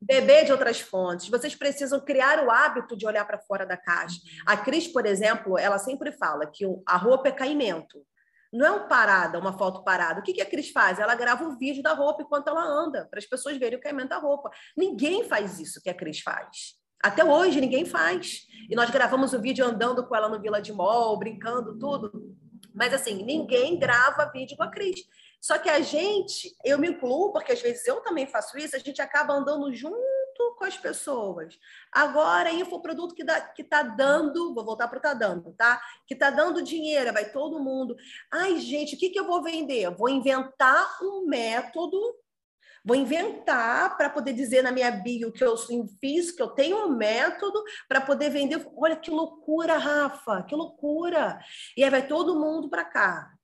beber de outras fontes. Vocês precisam criar o hábito de olhar para fora da caixa. A Cris, por exemplo, ela sempre fala que a roupa é caimento. Não é uma parada, uma foto parada. O que, que a Cris faz? Ela grava o vídeo da roupa enquanto ela anda, para as pessoas verem o caimento da roupa. Ninguém faz isso que a Cris faz. Até hoje, ninguém faz. E nós gravamos o vídeo andando com ela no Vila de Mall, brincando, tudo. Mas, assim, ninguém grava vídeo com a Cris. Só que a gente, eu me incluo, porque às vezes eu também faço isso, a gente acaba andando junto com as pessoas. Agora, infoproduto que está que tá dando, vou voltar para o tá dando, tá? Que está dando dinheiro, vai todo mundo. Ai, gente, o que, que eu vou vender? Vou inventar um método Vou inventar para poder dizer na minha bio que eu fiz, que eu tenho um método para poder vender. Olha que loucura, Rafa, que loucura. E aí vai todo mundo para cá.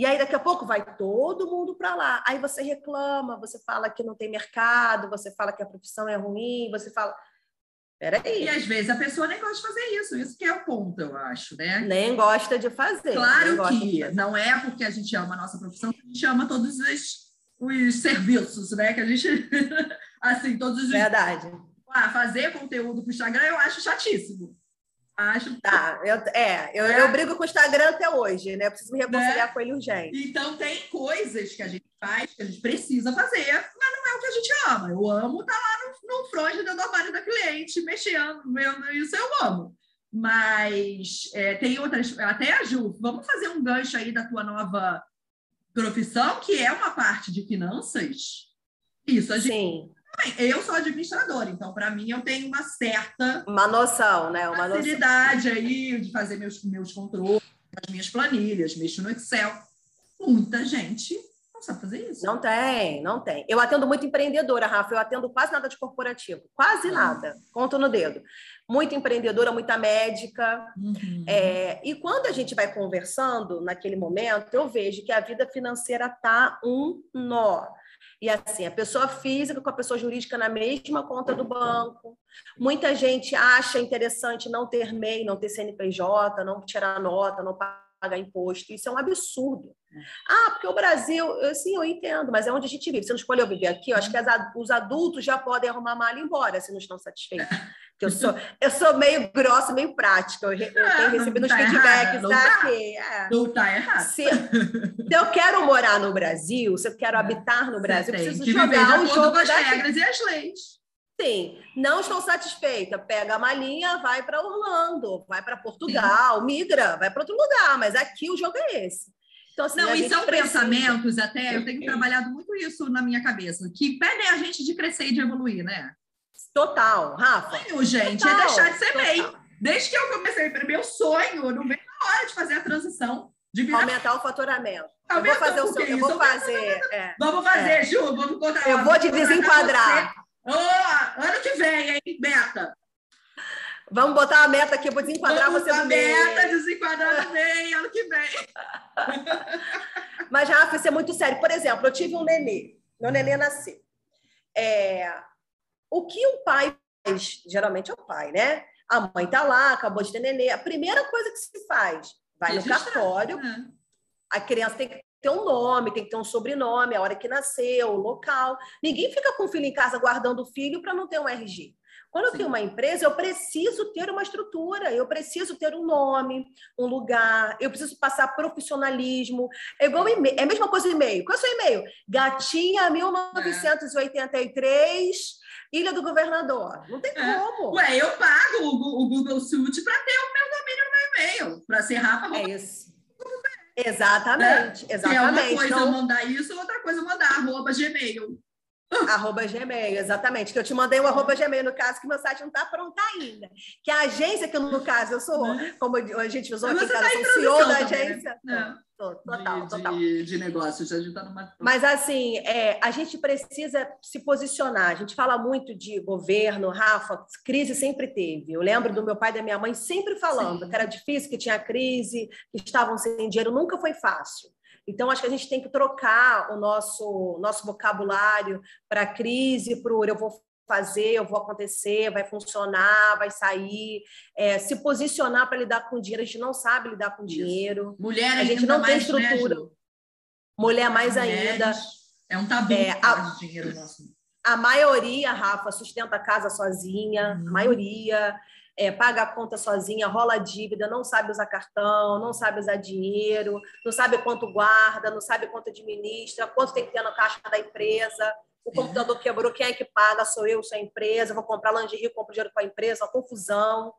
E aí, daqui a pouco, vai todo mundo para lá. Aí você reclama, você fala que não tem mercado, você fala que a profissão é ruim, você fala. Peraí. E às vezes a pessoa nem gosta de fazer isso, isso que é o ponto, eu acho, né? Nem gosta de fazer. Claro que não é porque a gente ama a nossa profissão que a gente ama todos os, os serviços, né? Que a gente. Assim, todos os Verdade. Ah, fazer conteúdo pro Instagram eu acho chatíssimo. Tá, eu, é, eu, é. eu brigo com o Instagram até hoje, né? Eu preciso me reconciliar né? com ele urgente. Então, tem coisas que a gente faz que a gente precisa fazer, mas não é o que a gente ama. Eu amo estar tá lá no, no front do armário da cliente, mexendo, vendo isso eu amo. Mas é, tem outras, até a Ju, vamos fazer um gancho aí da tua nova profissão, que é uma parte de finanças. Isso, a gente. Sim. Eu sou administradora, então para mim eu tenho uma certa uma noção, né? Uma facilidade noção. aí de fazer meus meus controles, as minhas planilhas, mexo no Excel. Muita gente não sabe fazer isso. Não tem, não tem. Eu atendo muito empreendedora, Rafa. Eu atendo quase nada de corporativo. Quase ah. nada. Conto no dedo. Muita empreendedora, muita médica. Uhum. É, e quando a gente vai conversando naquele momento, eu vejo que a vida financeira tá um nó. E assim, a pessoa física com a pessoa jurídica na mesma conta do banco. Muita gente acha interessante não ter MEI, não ter CNPJ, não tirar nota, não pagar imposto. Isso é um absurdo. Ah, porque o Brasil, eu, sim, eu entendo, mas é onde a gente vive. Você não escolheu viver aqui? Eu acho que as, os adultos já podem arrumar mala e ir embora se não estão satisfeitos. Porque eu sou, eu sou meio grossa, meio prática. Eu, eu tenho ah, recebido uns tá feedbacks daqui. É. Não tá errado. Se, se, eu quero morar no Brasil, se eu quero é. habitar no Brasil, eu preciso jogar o jogo das regras e as leis. Sim, não estou satisfeita. Pega a malinha, vai para Orlando, vai para Portugal, Sim. migra, vai para outro lugar, mas aqui o jogo é esse. Então, assim, não, e são precisa... pensamentos até, eu tenho trabalhado muito isso na minha cabeça, que pedem a gente de crescer e de evoluir, né? Total, Rafa. Sonho, gente, é Total. é deixar de ser MEI. Desde que eu comecei, meu sonho, não veio na hora de fazer a transição. De virar... Aumentar o faturamento. eu vou fazer o seu, eu vou fazer. É, vamos fazer, é. Ju, vamos contar. Eu vou te desenquadrar. Oh, ano que vem, hein, meta. Vamos botar a meta aqui, vou desenquadrar Vamos você meio. meta, desenquadrar meio, ano que vem. Mas, Rafa, isso é muito sério. Por exemplo, eu tive um nenê. Meu nenê nasceu. É... O que o pai faz, geralmente é o pai, né? A mãe tá lá, acabou de ter nenê. A primeira coisa que se faz, vai no cartório. Né? A criança tem que ter um nome, tem que ter um sobrenome, a hora que nasceu, o local. Ninguém fica com o filho em casa guardando o filho para não ter um RG. Quando eu tenho uma empresa, eu preciso ter uma estrutura, eu preciso ter um nome, um lugar, eu preciso passar profissionalismo. É igual e-mail, é a mesma coisa e-mail. Qual é o seu e-mail? Gatinha 1983, é. Ilha do Governador. Não tem é. como. Ué, eu pago o, Google Suite para ter o meu domínio no meu e-mail, para ser rápido. É isso. Exatamente, né? exatamente. é uma coisa então... mandar isso, outra coisa mandar arroba Gmail. Arroba Gmail, exatamente. Que eu te mandei o arroba Gmail, no caso, que meu site não está pronto ainda. Que a agência, que no caso eu sou, né? como a gente usou aqui em casa, tá sou CEO da né? agência. Né? total, de, total. De, a gente está numa. Mas assim, é, a gente precisa se posicionar. A gente fala muito de governo, Rafa, crise sempre teve. Eu lembro do meu pai e da minha mãe sempre falando Sim. que era difícil, que tinha crise, que estavam sem dinheiro, nunca foi fácil. Então, acho que a gente tem que trocar o nosso, nosso vocabulário para crise, para eu vou fazer, eu vou acontecer, vai funcionar, vai sair, é, se posicionar para lidar com dinheiro. A gente não sabe lidar com dinheiro. Mulher a gente não tem né, estrutura. Né, Mulher mais Mulheres, ainda. É um tabu é, a, dinheiro nosso. A maioria, Rafa, sustenta a casa sozinha, uhum. a maioria é, paga a conta sozinha, rola dívida, não sabe usar cartão, não sabe usar dinheiro, não sabe quanto guarda, não sabe quanto administra, quanto tem que ter na caixa da empresa. O computador quebrou, quem é que paga? Sou eu, sou a empresa. Vou comprar lingerie, compro dinheiro com a empresa, uma confusão.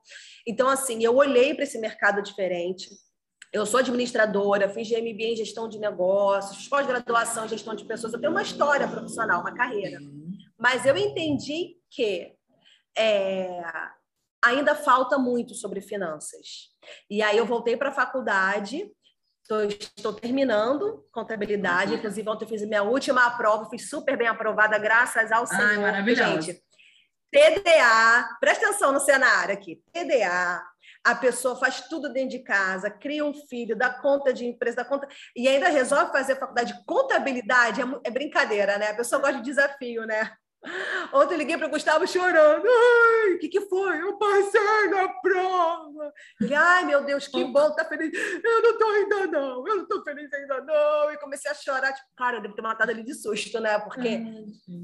Então, assim, eu olhei para esse mercado diferente. Eu sou administradora, fiz GMB em gestão de negócios, pós-graduação em gestão de pessoas. Eu tenho uma história profissional, uma carreira. Mas eu entendi que é, ainda falta muito sobre finanças. E aí eu voltei para a faculdade, tô, estou terminando contabilidade, inclusive ontem eu fiz minha última prova, fui super bem aprovada, graças ao Senhor. Ai, maravilhoso. Gente, TDA, presta atenção no cenário aqui, TDA, a pessoa faz tudo dentro de casa, cria um filho, dá conta de empresa, dá conta e ainda resolve fazer faculdade de contabilidade, é, é brincadeira, né? A pessoa gosta de desafio, né? Ontem eu liguei para o Gustavo chorando. Ai, o que, que foi? Eu passei na prova. E, Ai, meu Deus, que bom, tá feliz. Eu não tô ainda, não. Eu não tô feliz ainda, não. E comecei a chorar. Tipo, cara, eu devo ter matado ele de susto, né? Porque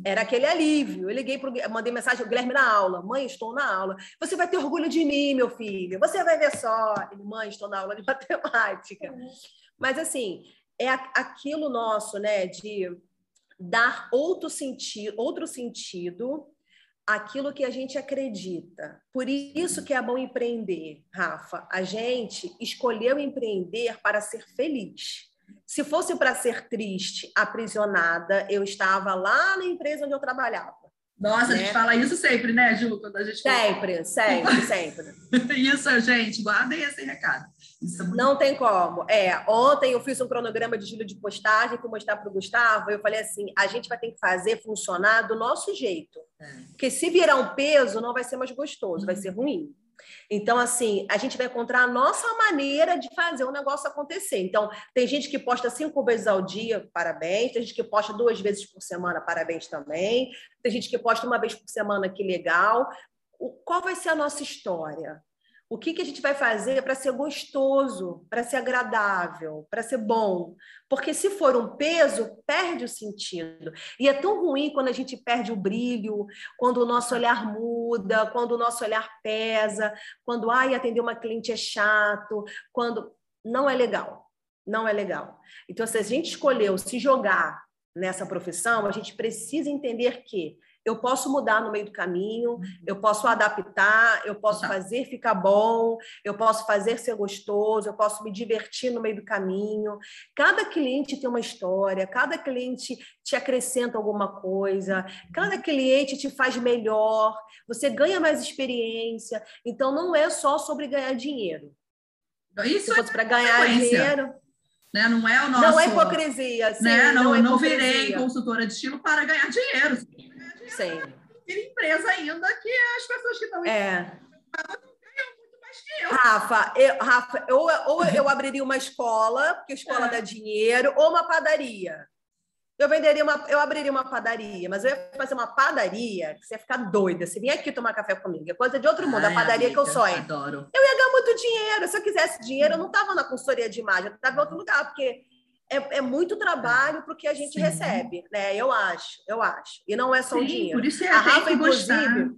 era aquele alívio. Eu liguei pro mandei mensagem ao Guilherme na aula. Mãe, estou na aula. Você vai ter orgulho de mim, meu filho. Você vai ver só. Ele, mãe, estou na aula de matemática. Mas, assim, é aquilo nosso, né, de dar outro sentido, outro sentido àquilo que a gente acredita. Por isso que é bom empreender, Rafa. A gente escolheu empreender para ser feliz. Se fosse para ser triste, aprisionada, eu estava lá na empresa onde eu trabalhava. Nossa, né? a gente né? fala isso sempre, né, Ju? Quando a gente sempre, sempre, sempre. isso, gente, guardem esse recado. É Não tem como. É, ontem eu fiz um cronograma de giro de postagem para mostrar para o Gustavo. Eu falei assim: a gente vai ter que fazer funcionar do nosso jeito. É. Porque se virar um peso, não vai ser mais gostoso, vai ser ruim. Então, assim, a gente vai encontrar a nossa maneira de fazer o negócio acontecer. Então, tem gente que posta cinco vezes ao dia, parabéns. Tem gente que posta duas vezes por semana, parabéns também. Tem gente que posta uma vez por semana, que legal. O, qual vai ser a nossa história? O que, que a gente vai fazer para ser gostoso, para ser agradável, para ser bom? Porque se for um peso, perde o sentido. E é tão ruim quando a gente perde o brilho, quando o nosso olhar muda, quando o nosso olhar pesa, quando ai, atender uma cliente é chato, quando não é legal. Não é legal. Então, se a gente escolheu se jogar nessa profissão, a gente precisa entender que eu posso mudar no meio do caminho, uhum. eu posso adaptar, eu posso tá. fazer ficar bom, eu posso fazer ser gostoso, eu posso me divertir no meio do caminho. Cada cliente tem uma história, cada cliente te acrescenta alguma coisa, cada uhum. cliente te faz melhor, você ganha mais experiência. Então, não é só sobre ganhar dinheiro. Isso Se é para ganhar dinheiro. Né? Não é o nosso. Não é hipocrisia. Sim, né? Não, não, é não virei consultora de estilo para ganhar dinheiro. Sim. empresa ainda que as pessoas que estão é. Rafa, eu, Rafa ou, ou eu abriria uma escola, porque escola é. dá dinheiro, ou uma padaria. Eu venderia uma, eu abriria uma padaria, mas eu ia fazer uma padaria que você ia ficar doida. Você vinha aqui tomar café comigo, é coisa de outro mundo, Ai, a padaria amiga, que eu sonho. Adoro. Eu ia ganhar muito dinheiro. Se eu quisesse dinheiro, eu não estava na consultoria de imagem, eu estava em outro lugar, porque é, é muito trabalho para o que a gente Sim. recebe, né? Eu acho, eu acho. E não é só Sim, o dinheiro. Por isso é a Rafa, inclusive,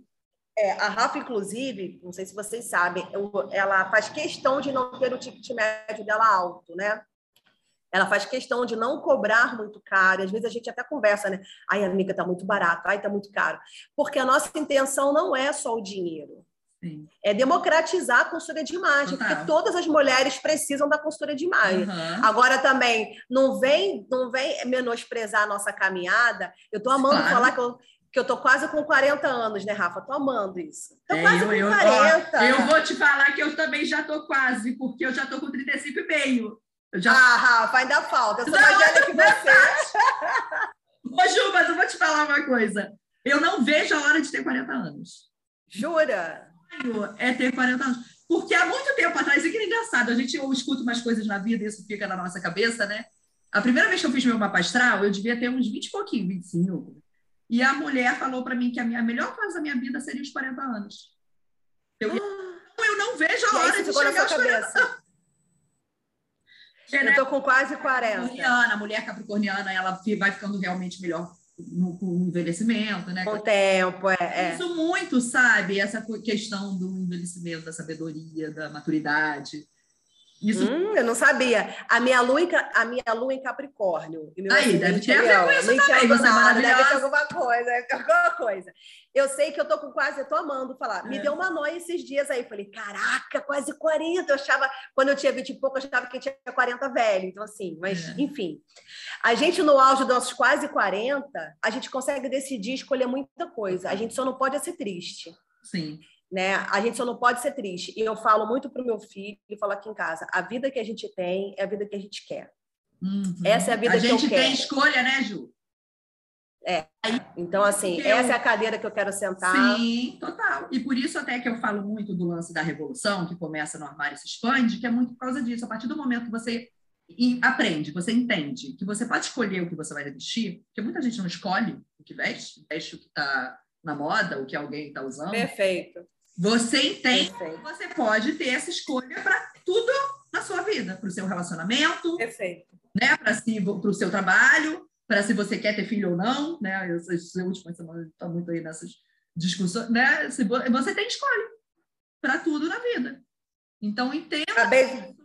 é, a Rafa, inclusive, não sei se vocês sabem, ela faz questão de não ter o ticket médio dela alto, né? Ela faz questão de não cobrar muito caro. Às vezes a gente até conversa, né? Ai, amiga, tá muito barato, ai, tá muito caro. Porque a nossa intenção não é só o dinheiro. Sim. É democratizar a consultoria de imagem, Total. porque todas as mulheres precisam da consultoria de imagem. Uhum. Agora também, não vem, não vem menosprezar a nossa caminhada. Eu estou amando claro. falar que eu, que eu tô quase com 40 anos, né, Rafa? Tô amando isso. Tô é, quase eu, com eu, 40. Ó, eu vou te falar que eu também já tô quase, porque eu já tô com 35 e meio. Já... Ah, Rafa, ainda falta. Eu sou mais velha que você. Ô, Ju, mas eu vou te falar uma coisa. Eu não vejo a hora de ter 40 anos. Jura? É ter 40 anos. Porque há muito tempo atrás, e que é engraçado, a gente eu escuta umas coisas na vida e isso fica na nossa cabeça, né? A primeira vez que eu fiz meu mapa astral, eu devia ter uns 20 e pouquinho, 25. E a mulher falou para mim que a minha a melhor fase da minha vida seria os 40 anos. Eu, ah, eu não vejo a hora de chegar aos 40 anos. Eu tô com quase 40. A mulher capricorniana, ela vai ficando realmente melhor no, com o envelhecimento, né? Com o tempo, é, é. Isso muito, sabe? Essa questão do envelhecimento, da sabedoria, da maturidade. Isso... Hum, eu não sabia. A minha lua, a minha lua em Capricórnio. Aí, deve ter a ver com isso também. Você é nada, deve ter alguma coisa, alguma coisa. Eu sei que eu tô com quase, eu tô amando falar. É. Me deu uma noia esses dias aí. Falei, caraca, quase 40. Eu achava, quando eu tinha 20 e pouco, eu achava que tinha 40 velho. Então, assim, mas, é. enfim. A gente, no auge dos nossos quase 40, a gente consegue decidir escolher muita coisa. A gente só não pode ser triste. Sim né? A gente só não pode ser triste. E eu falo muito para o meu filho e falo aqui em casa: a vida que a gente tem é a vida que a gente quer. Uhum. Essa é a vida a que eu quero. A gente tem escolha, né, Ju? É. Então, assim, eu... essa é a cadeira que eu quero sentar. Sim, total. E por isso até que eu falo muito do lance da revolução, que começa no armário e se expande, que é muito por causa disso. A partir do momento que você aprende, você entende que você pode escolher o que você vai vestir, porque muita gente não escolhe, o que veste, veste o que está na moda, o que alguém está usando. Perfeito. Você entende Perfeito. você pode ter essa escolha para tudo na sua vida, para o seu relacionamento, Perfeito. né? para si, o seu trabalho, para se você quer ter filho ou não, né? Essas últimas semanas está muito aí nessas discussões, né? Se você tem escolha para tudo na vida. Então entenda. Acabei,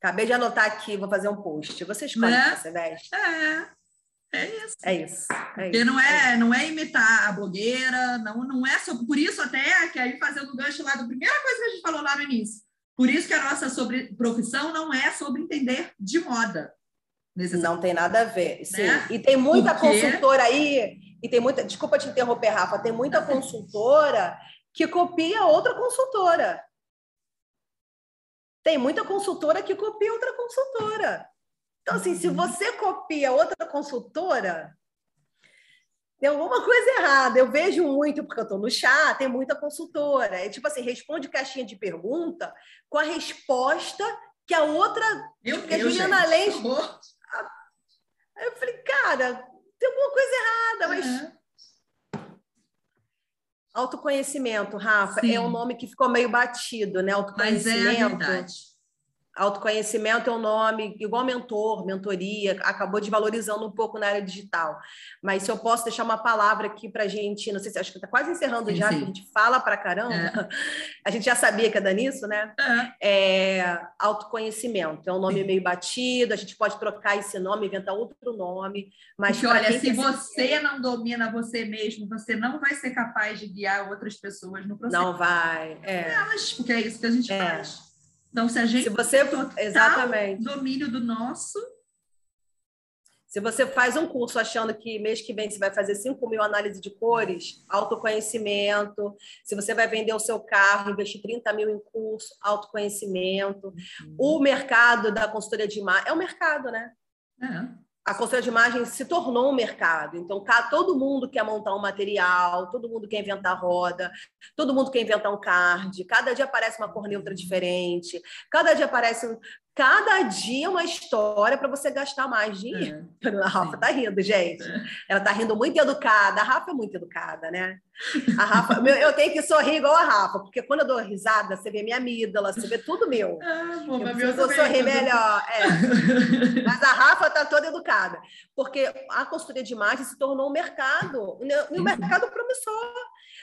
Acabei de anotar aqui, vou fazer um post. Você escolhe né? o que você veste? É. É isso. É isso. É Porque isso, não é, é não é imitar a blogueira, não, não é sobre. Por isso, até que aí fazendo o gancho lá da primeira coisa que a gente falou lá no início. Por isso que a nossa sobre profissão não é sobre entender de moda. Não tem nada a ver. Sim. Né? E tem muita Porque... consultora aí, e tem muita. Desculpa te interromper, Rafa, tem muita consultora que copia outra consultora. Tem muita consultora que copia outra consultora. Então, assim, se você copia outra consultora, tem alguma coisa errada. Eu vejo muito, porque eu estou no chá, tem muita consultora. É tipo assim, responde caixinha de pergunta com a resposta que a outra. Eu, que a Juliana. Aí eu falei, cara, tem alguma coisa errada, mas. Uhum. Autoconhecimento, Rafa, Sim. é um nome que ficou meio batido, né? Autoconhecimento. Mas é a verdade. Autoconhecimento é um nome igual mentor, mentoria, acabou desvalorizando um pouco na área digital. Mas se eu posso deixar uma palavra aqui para a gente, não sei se acho que está quase encerrando sim, já, sim. que a gente fala para caramba. É. A gente já sabia que é nisso, né? É. é. autoconhecimento é um nome sim. meio batido, a gente pode trocar esse nome, inventar outro nome. Mas Porque, olha, se você não domina você mesmo, você não vai ser capaz de guiar outras pessoas no processo. Não vai. É. Elas, porque é isso que a gente é. faz. Então, se a gente se você exatamente domínio do nosso. Se você faz um curso achando que mês que vem você vai fazer 5 mil análises de cores, autoconhecimento. Se você vai vender o seu carro, investir 30 mil em curso, autoconhecimento. Uhum. O mercado da consultoria de imagem é o mercado, né? É a consultoria de imagem se tornou um mercado. Então, todo mundo quer montar um material, todo mundo quer inventar roda, todo mundo quer inventar um card. Cada dia aparece uma cor neutra diferente, cada dia aparece um, cada dia uma história para você gastar mais dinheiro. É. A Rafa tá rindo, gente. É. Ela tá rindo muito educada. A Rafa é muito educada, né? A Rafa, eu tenho que sorrir igual a Rafa, porque quando eu dou risada, você vê minha amígdala, você vê tudo meu. Ah, bom, eu preciso sorrir melhor. É. Mas a Rafa tá toda educada, porque a consultoria de imagem se tornou um mercado, um mercado promissor.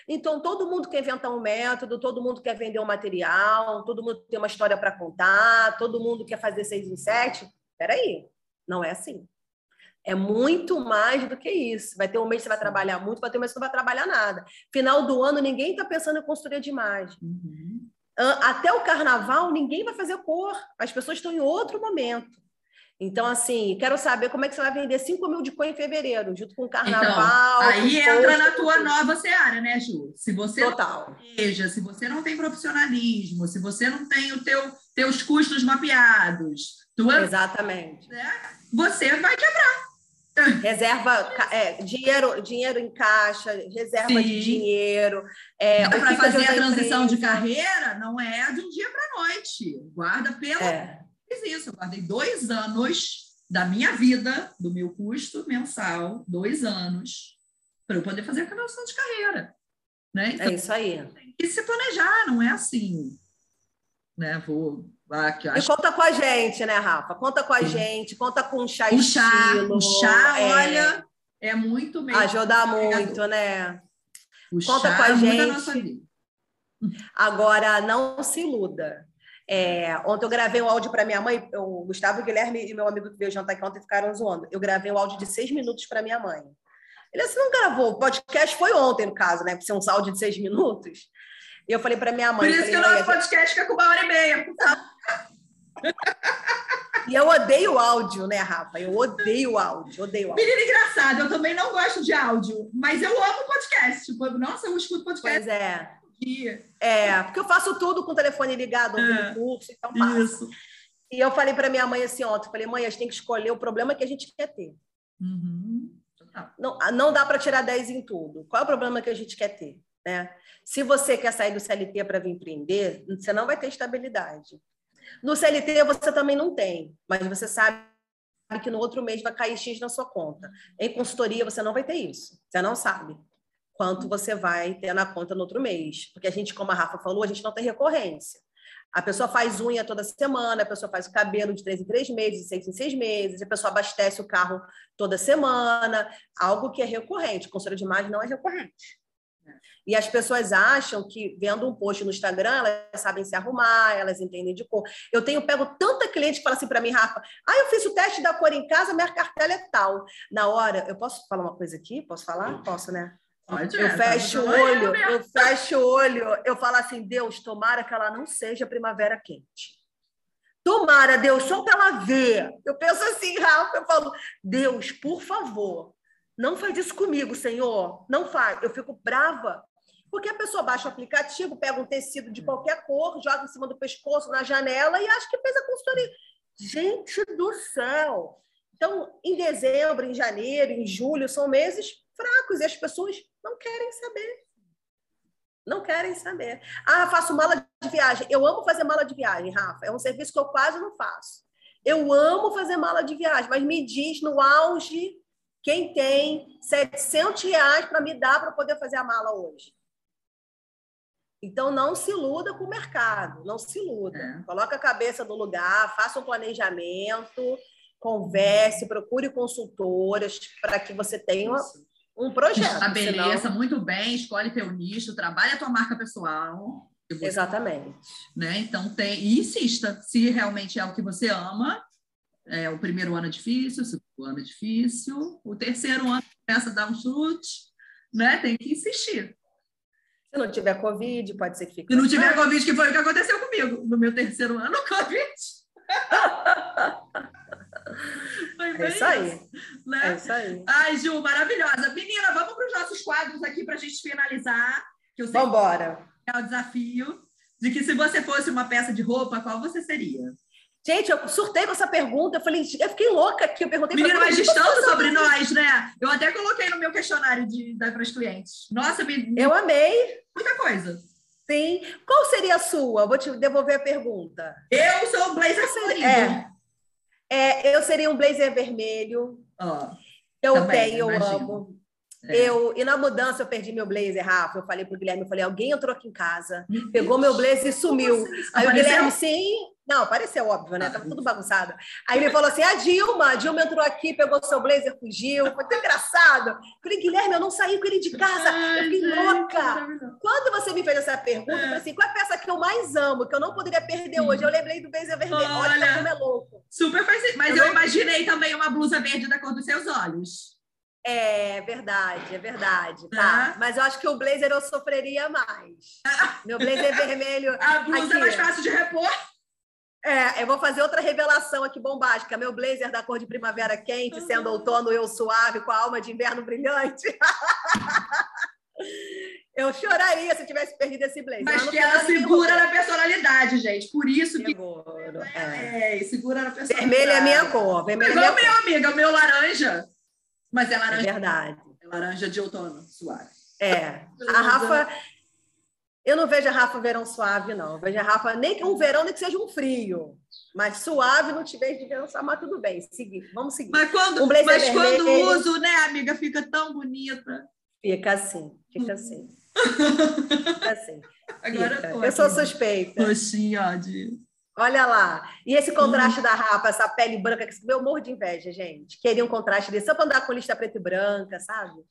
Então, todo mundo quer inventar um método, todo mundo quer vender um material, todo mundo tem uma história para contar, todo mundo quer fazer seis em sete. Peraí, não é assim. É muito mais do que isso. Vai ter um mês que você vai trabalhar muito, vai ter um mês que você não vai trabalhar nada. Final do ano, ninguém está pensando em construir de imagem. Uhum. Até o carnaval, ninguém vai fazer cor. As pessoas estão em outro momento. Então, assim, quero saber como é que você vai vender 5 mil de coin em fevereiro, junto com o então, carnaval. Então, aí entra na tua nova seara, né, Ju? Se você Total. não se você não tem profissionalismo, se você não tem o teu, teus custos mapeados, tua, Exatamente. Né, você vai quebrar. Reserva, é, dinheiro, dinheiro em caixa, reserva Sim. de dinheiro. É, para fazer a transição de carreira, não é de um dia para a noite. Guarda pelo. É fiz isso. Eu guardei dois anos da minha vida, do meu custo mensal, dois anos, para eu poder fazer a canalização de carreira. Né? Então, é isso aí. Tem que se planejar, não é assim. Né? Vou. Aqui, e conta com a gente, né, Rafa? Conta com a Sim. gente, conta com o chá o chá, estilo. O chá, é... olha, é muito mesmo. Ajuda muito, né? O conta chá com a gente. Agora, não se iluda. É, ontem eu gravei um áudio para minha mãe, o Gustavo Guilherme e meu amigo que veio jantar aqui ontem ficaram zoando. Eu gravei um áudio de seis minutos para minha mãe. Ele assim, não gravou, o podcast foi ontem, no caso, né? Por ser um áudio de seis minutos. E eu falei para minha mãe. Por isso falei, que o nosso podcast fica com uma hora e meia, E eu odeio o áudio, né, Rafa? Eu odeio o áudio, odeio áudio. Menina engraçado, eu também não gosto de áudio, mas eu amo podcast. Tipo, nossa, eu escuto podcast. Pois é. É, porque eu faço tudo com o telefone ligado, ouvindo é, curso, então passa. Isso. E eu falei para minha mãe assim ontem, falei, mãe, a gente tem que escolher o problema que a gente quer ter. Uhum. Não, não dá para tirar 10 em tudo. Qual é o problema que a gente quer ter? Né? Se você quer sair do CLT para vir empreender, você não vai ter estabilidade. No CLT você também não tem, mas você sabe que no outro mês vai cair X na sua conta. Em consultoria, você não vai ter isso. Você não sabe quanto você vai ter na conta no outro mês. Porque a gente, como a Rafa falou, a gente não tem recorrência. A pessoa faz unha toda semana, a pessoa faz o cabelo de três em três meses, de seis em seis meses, a pessoa abastece o carro toda semana, algo que é recorrente. Consultoria de imagem não é recorrente. E as pessoas acham que, vendo um post no Instagram, elas sabem se arrumar, elas entendem de cor. Eu tenho pego tanta cliente que fala assim para mim, Rafa, ah, eu fiz o teste da cor em casa, minha cartela é tal. Na hora, eu posso falar uma coisa aqui? Posso falar? Posso, né? Pode, eu é, fecho o olho, eu fecho o olho, eu falo assim, Deus, tomara que ela não seja primavera quente. Tomara, Deus, só para ela ver. Eu penso assim, Rafa, eu falo, Deus, por favor, não faz isso comigo, Senhor. Não faz. Eu fico brava. Porque a pessoa baixa o aplicativo, pega um tecido de qualquer cor, joga em cima do pescoço, na janela e acha que fez a consultoria. Gente do céu! Então, em dezembro, em janeiro, em julho, são meses fracos e as pessoas não querem saber. Não querem saber. Ah, faço mala de viagem. Eu amo fazer mala de viagem, Rafa. É um serviço que eu quase não faço. Eu amo fazer mala de viagem, mas me diz no auge quem tem 700 reais para me dar para poder fazer a mala hoje. Então, não se iluda com o mercado, não se iluda. É. Coloca a cabeça no lugar, faça um planejamento, converse, procure consultoras para que você tenha um projeto. Estabeleça senão... muito bem, escolhe teu nicho, trabalhe a tua marca pessoal. Você, Exatamente. Né? Então, tem, e insista. Se realmente é o que você ama, é, o primeiro ano é difícil, o segundo ano é difícil, o terceiro ano começa a dar um chute, né? tem que insistir. Se não tiver Covid, pode ser que fique. Se não tiver Covid, que foi o que aconteceu comigo no meu terceiro ano, Covid. é isso aí. né? É isso aí. Ai, Ju, maravilhosa. Menina, vamos para os nossos quadros aqui para a gente finalizar. Que eu sei Vamos embora. É o desafio de que se você fosse uma peça de roupa, qual você seria? Gente, eu surtei com essa pergunta. Eu falei, eu fiquei louca aqui. Eu perguntei Menina, mas tanto sobre nós, né? Eu até coloquei no meu questionário de, para os clientes. Nossa, me... eu amei. Muita coisa. Sim. Qual seria a sua? Vou te devolver a pergunta. Eu sou um blazer florido. É. é, eu seria um blazer vermelho. Oh, eu também, tenho, eu amo. É. Eu, e na mudança eu perdi meu blazer, Rafa. Eu falei pro Guilherme, eu falei, alguém entrou aqui em casa, pegou meu blazer e sumiu. Aí o Guilherme, sim, não, apareceu, óbvio, né? Tava tudo bagunçado. Aí ele falou assim: a Dilma, a Dilma entrou aqui, pegou seu blazer, fugiu. Foi tão engraçado. Eu falei, Guilherme, eu não saí com ele de casa. eu fiquei louca. Quando você me fez essa pergunta, eu falei assim: qual é a peça que eu mais amo, que eu não poderia perder hoje? Eu lembrei do blazer vermelho. Olha, Olha como é louco. Super faz Mas eu, eu imaginei também uma blusa verde da cor dos seus olhos. É verdade, é verdade, tá? Ah. Mas eu acho que o blazer eu sofreria mais. Meu blazer vermelho. A blusa aqui. é mais fácil de repor. É, eu vou fazer outra revelação aqui bombástica. Meu blazer da cor de primavera quente, sendo outono eu suave, com a alma de inverno brilhante. eu choraria se tivesse perdido esse blazer. Mas que ela segura na personalidade, gente. Por isso que. Seguro, é. é, segura na personalidade. Vermelho é minha cor. Vermelho Igual é minha meu amigo, o meu laranja. Mas é laranja. É verdade. É laranja de outono, suave. É. A Rafa, eu não vejo a Rafa verão suave, não. Eu vejo a Rafa nem que um verão, nem que seja um frio. Mas suave não te vejo de verão suave, mas tudo bem. Seguir, vamos seguir. Mas quando, um mas vermelho, quando uso, né, amiga, fica tão bonita. Fica assim, fica assim. fica assim. Agora fica. eu, sou suspeita. Roxinha, de... Olha lá. E esse contraste hum. da Rafa, essa pele branca, que meu morro de inveja, gente. Queria um contraste desse, só para andar com lista preta e branca, sabe?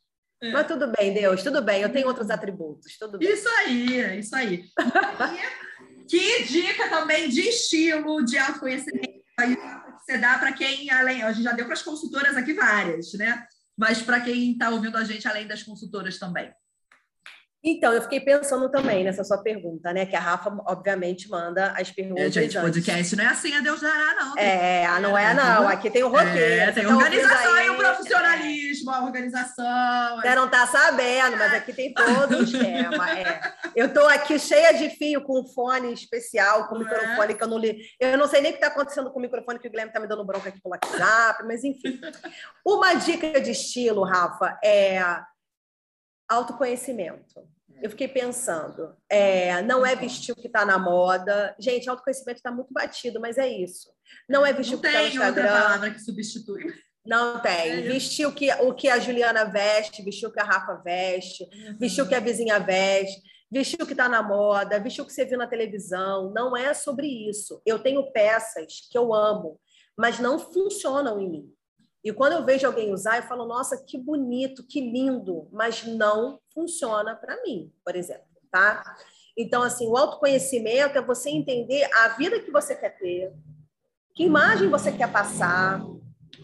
É. Mas tudo bem, Deus, tudo bem. Eu tenho outros atributos, tudo bem. Isso aí, isso aí. que dica também de estilo, de autoconhecimento você dá para quem, além, a gente já deu para as consultoras aqui várias, né? Mas para quem está ouvindo a gente além das consultoras também. Então, eu fiquei pensando também nessa sua pergunta, né? Que a Rafa, obviamente, manda as perguntas. É, gente, antes. podcast não é assim, a Deus dará, não. É, não é, não. Aqui tem o roteiro. É, tem organização e o profissionalismo, a organização. Você não está sabendo, mas aqui tem todo o esquema. É. Eu estou aqui cheia de fio com um fone especial, com microfone é? que eu não li. Eu não sei nem o que está acontecendo com o microfone, que o Guilherme está me dando bronca aqui pelo WhatsApp, mas enfim. Uma dica de estilo, Rafa, é autoconhecimento Eu fiquei pensando, é, não é vestir o que está na moda. Gente, autoconhecimento está muito batido, mas é isso. Não é vestir não o que está no Instagram. Não tem outra palavra que substitui. Não tem. É vestir o que, o que a Juliana veste, vestir o que a Rafa veste, uhum. vestir o que a vizinha veste, vestir o que está na moda, vestir o que você viu na televisão. Não é sobre isso. Eu tenho peças que eu amo, mas não funcionam em mim. E quando eu vejo alguém usar, eu falo, nossa, que bonito, que lindo, mas não funciona para mim, por exemplo, tá? Então, assim, o autoconhecimento é você entender a vida que você quer ter, que imagem você quer passar,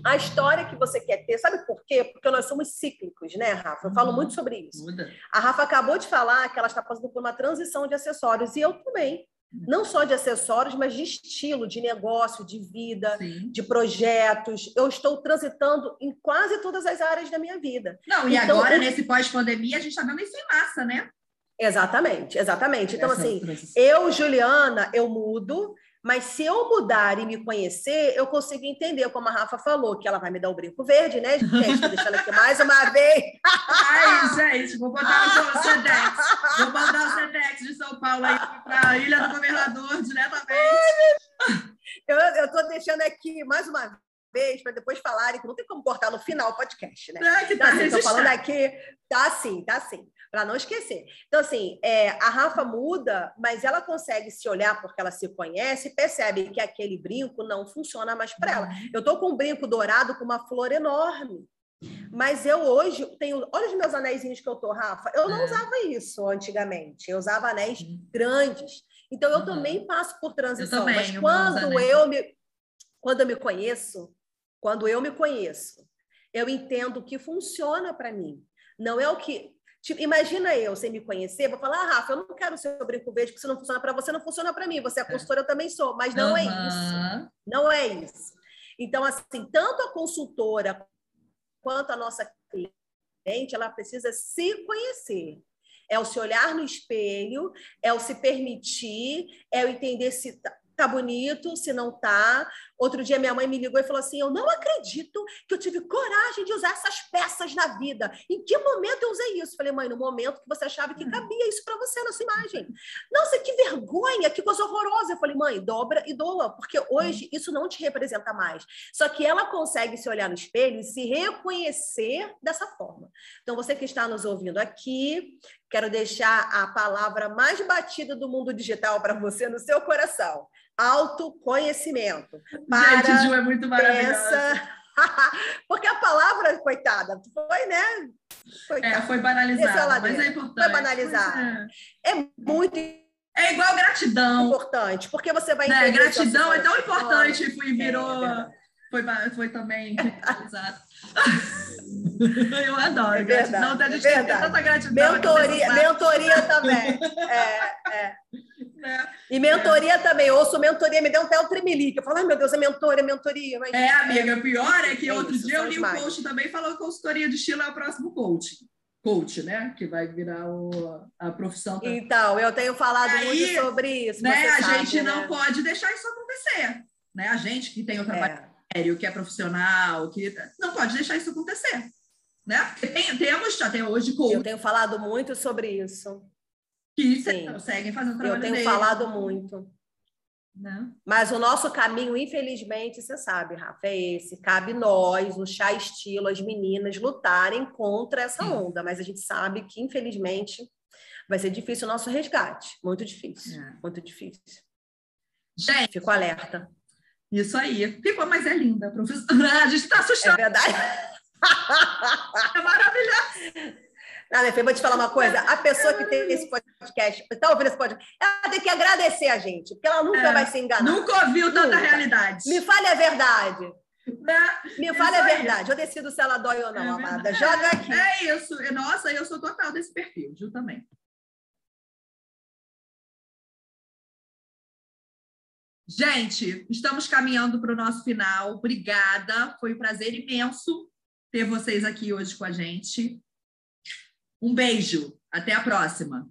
a história que você quer ter. Sabe por quê? Porque nós somos cíclicos, né, Rafa? Eu falo muito sobre isso. Muda. A Rafa acabou de falar que ela está passando por uma transição de acessórios, e eu também. Não só de acessórios, mas de estilo, de negócio, de vida, Sim. de projetos. Eu estou transitando em quase todas as áreas da minha vida. Não, e então, agora, eu... nesse pós-pandemia, a gente está vendo isso em massa, né? Exatamente, exatamente. Então, assim, eu, Juliana, eu mudo, mas se eu mudar e me conhecer, eu consigo entender, como a Rafa falou, que ela vai me dar o brinco verde, né, gente? Vou deixar ela aqui mais uma vez. Ai, gente, vou botar o Sedex. Vou mandar o Sedex de São Paulo aí para a Ilha do Governador diretamente. eu estou deixando aqui mais uma vez para depois falarem que não tem como cortar no final o podcast, né? É, que tá então, assim, falando aqui, tá assim, tá assim para não esquecer. Então, assim, é, a Rafa muda, mas ela consegue se olhar porque ela se conhece e percebe que aquele brinco não funciona mais para ela. Uhum. Eu estou com um brinco dourado com uma flor enorme. Mas eu hoje tenho. Olha os meus anéis que eu tô, Rafa. Eu não é. usava isso antigamente. Eu usava anéis uhum. grandes. Então eu uhum. também passo por transição. Também, mas quando eu me quando eu me conheço, quando eu me conheço, eu entendo o que funciona para mim. Não é o que Tipo, imagina eu, sem me conhecer, vou falar, ah, Rafa, eu não quero ser o brinco verde, porque se não funciona para você, não funciona para mim. Você é, é. consultora, eu também sou, mas não uhum. é isso. Não é isso. Então, assim, tanto a consultora quanto a nossa cliente, ela precisa se conhecer. É o se olhar no espelho, é o se permitir, é o entender se tá, bonito, se não tá. Outro dia minha mãe me ligou e falou assim: "Eu não acredito que eu tive coragem de usar essas peças na vida. Em que momento eu usei isso?" Falei: "Mãe, no momento que você achava que cabia isso para você na sua imagem." Nossa, que vergonha, que coisa horrorosa. Eu falei: "Mãe, dobra e doa, porque hoje isso não te representa mais." Só que ela consegue se olhar no espelho e se reconhecer dessa forma. Então você que está nos ouvindo aqui, quero deixar a palavra mais batida do mundo digital para você no seu coração autoconhecimento. Para Gente, Ju é muito maravilhosa. Porque a palavra, coitada, foi, né? Coitada. É, foi banalizada, mas é importante. Foi banalizada. É. é muito é igual gratidão. Importante, porque você vai né, entender. Gratidão é tão importante e foi, virou. É, foi, foi também exato. Eu adoro. É verdade, gratidão, tá é verdade. tanta gratidão. Mentoria, mentoria também. É, é. Né? E mentoria é. também. ouço mentoria, me deu até um tremelique. Eu falo, ai meu Deus, é mentoria, mentoria. Mas... É, amiga, o pior é que é outro isso, dia eu li um coach também falou que consultoria de estilo é o próximo coach. Coach, né? Que vai virar o, a profissão. Então, eu tenho falado aí, muito sobre isso. Né, a sabe, gente né? não pode deixar isso acontecer. Né? A gente que tem o trabalho é. sério, que é profissional, que não pode deixar isso acontecer. Né? Porque tem, temos até hoje coach. Eu tenho falado muito sobre isso que Sim. conseguem fazer o trabalho Eu tenho dele. falado muito. Não. Né? Mas o nosso caminho, infelizmente, você sabe, Rafa, é esse. Cabe nós, o chá estilo, as meninas, lutarem contra essa Sim. onda. Mas a gente sabe que, infelizmente, vai ser difícil o nosso resgate. Muito difícil. É. Muito difícil. Gente. Fico alerta. Isso aí. Ficou, mas é linda, professora. A gente está assustado. É verdade. é maravilhoso. Não, minha filha, vou te falar uma coisa. A pessoa que tem esse podcast, está ouvindo esse podcast, ela tem que agradecer a gente, porque ela nunca é, vai se enganar. Nunca ouviu tanta realidade. Me fale a verdade. Né? Me fale a verdade. Eu decido se ela dói ou não, é amada. Joga aqui. É isso. Nossa, eu sou total desse perfil, Ju também. Gente, estamos caminhando para o nosso final. Obrigada. Foi um prazer imenso ter vocês aqui hoje com a gente. Um beijo, até a próxima.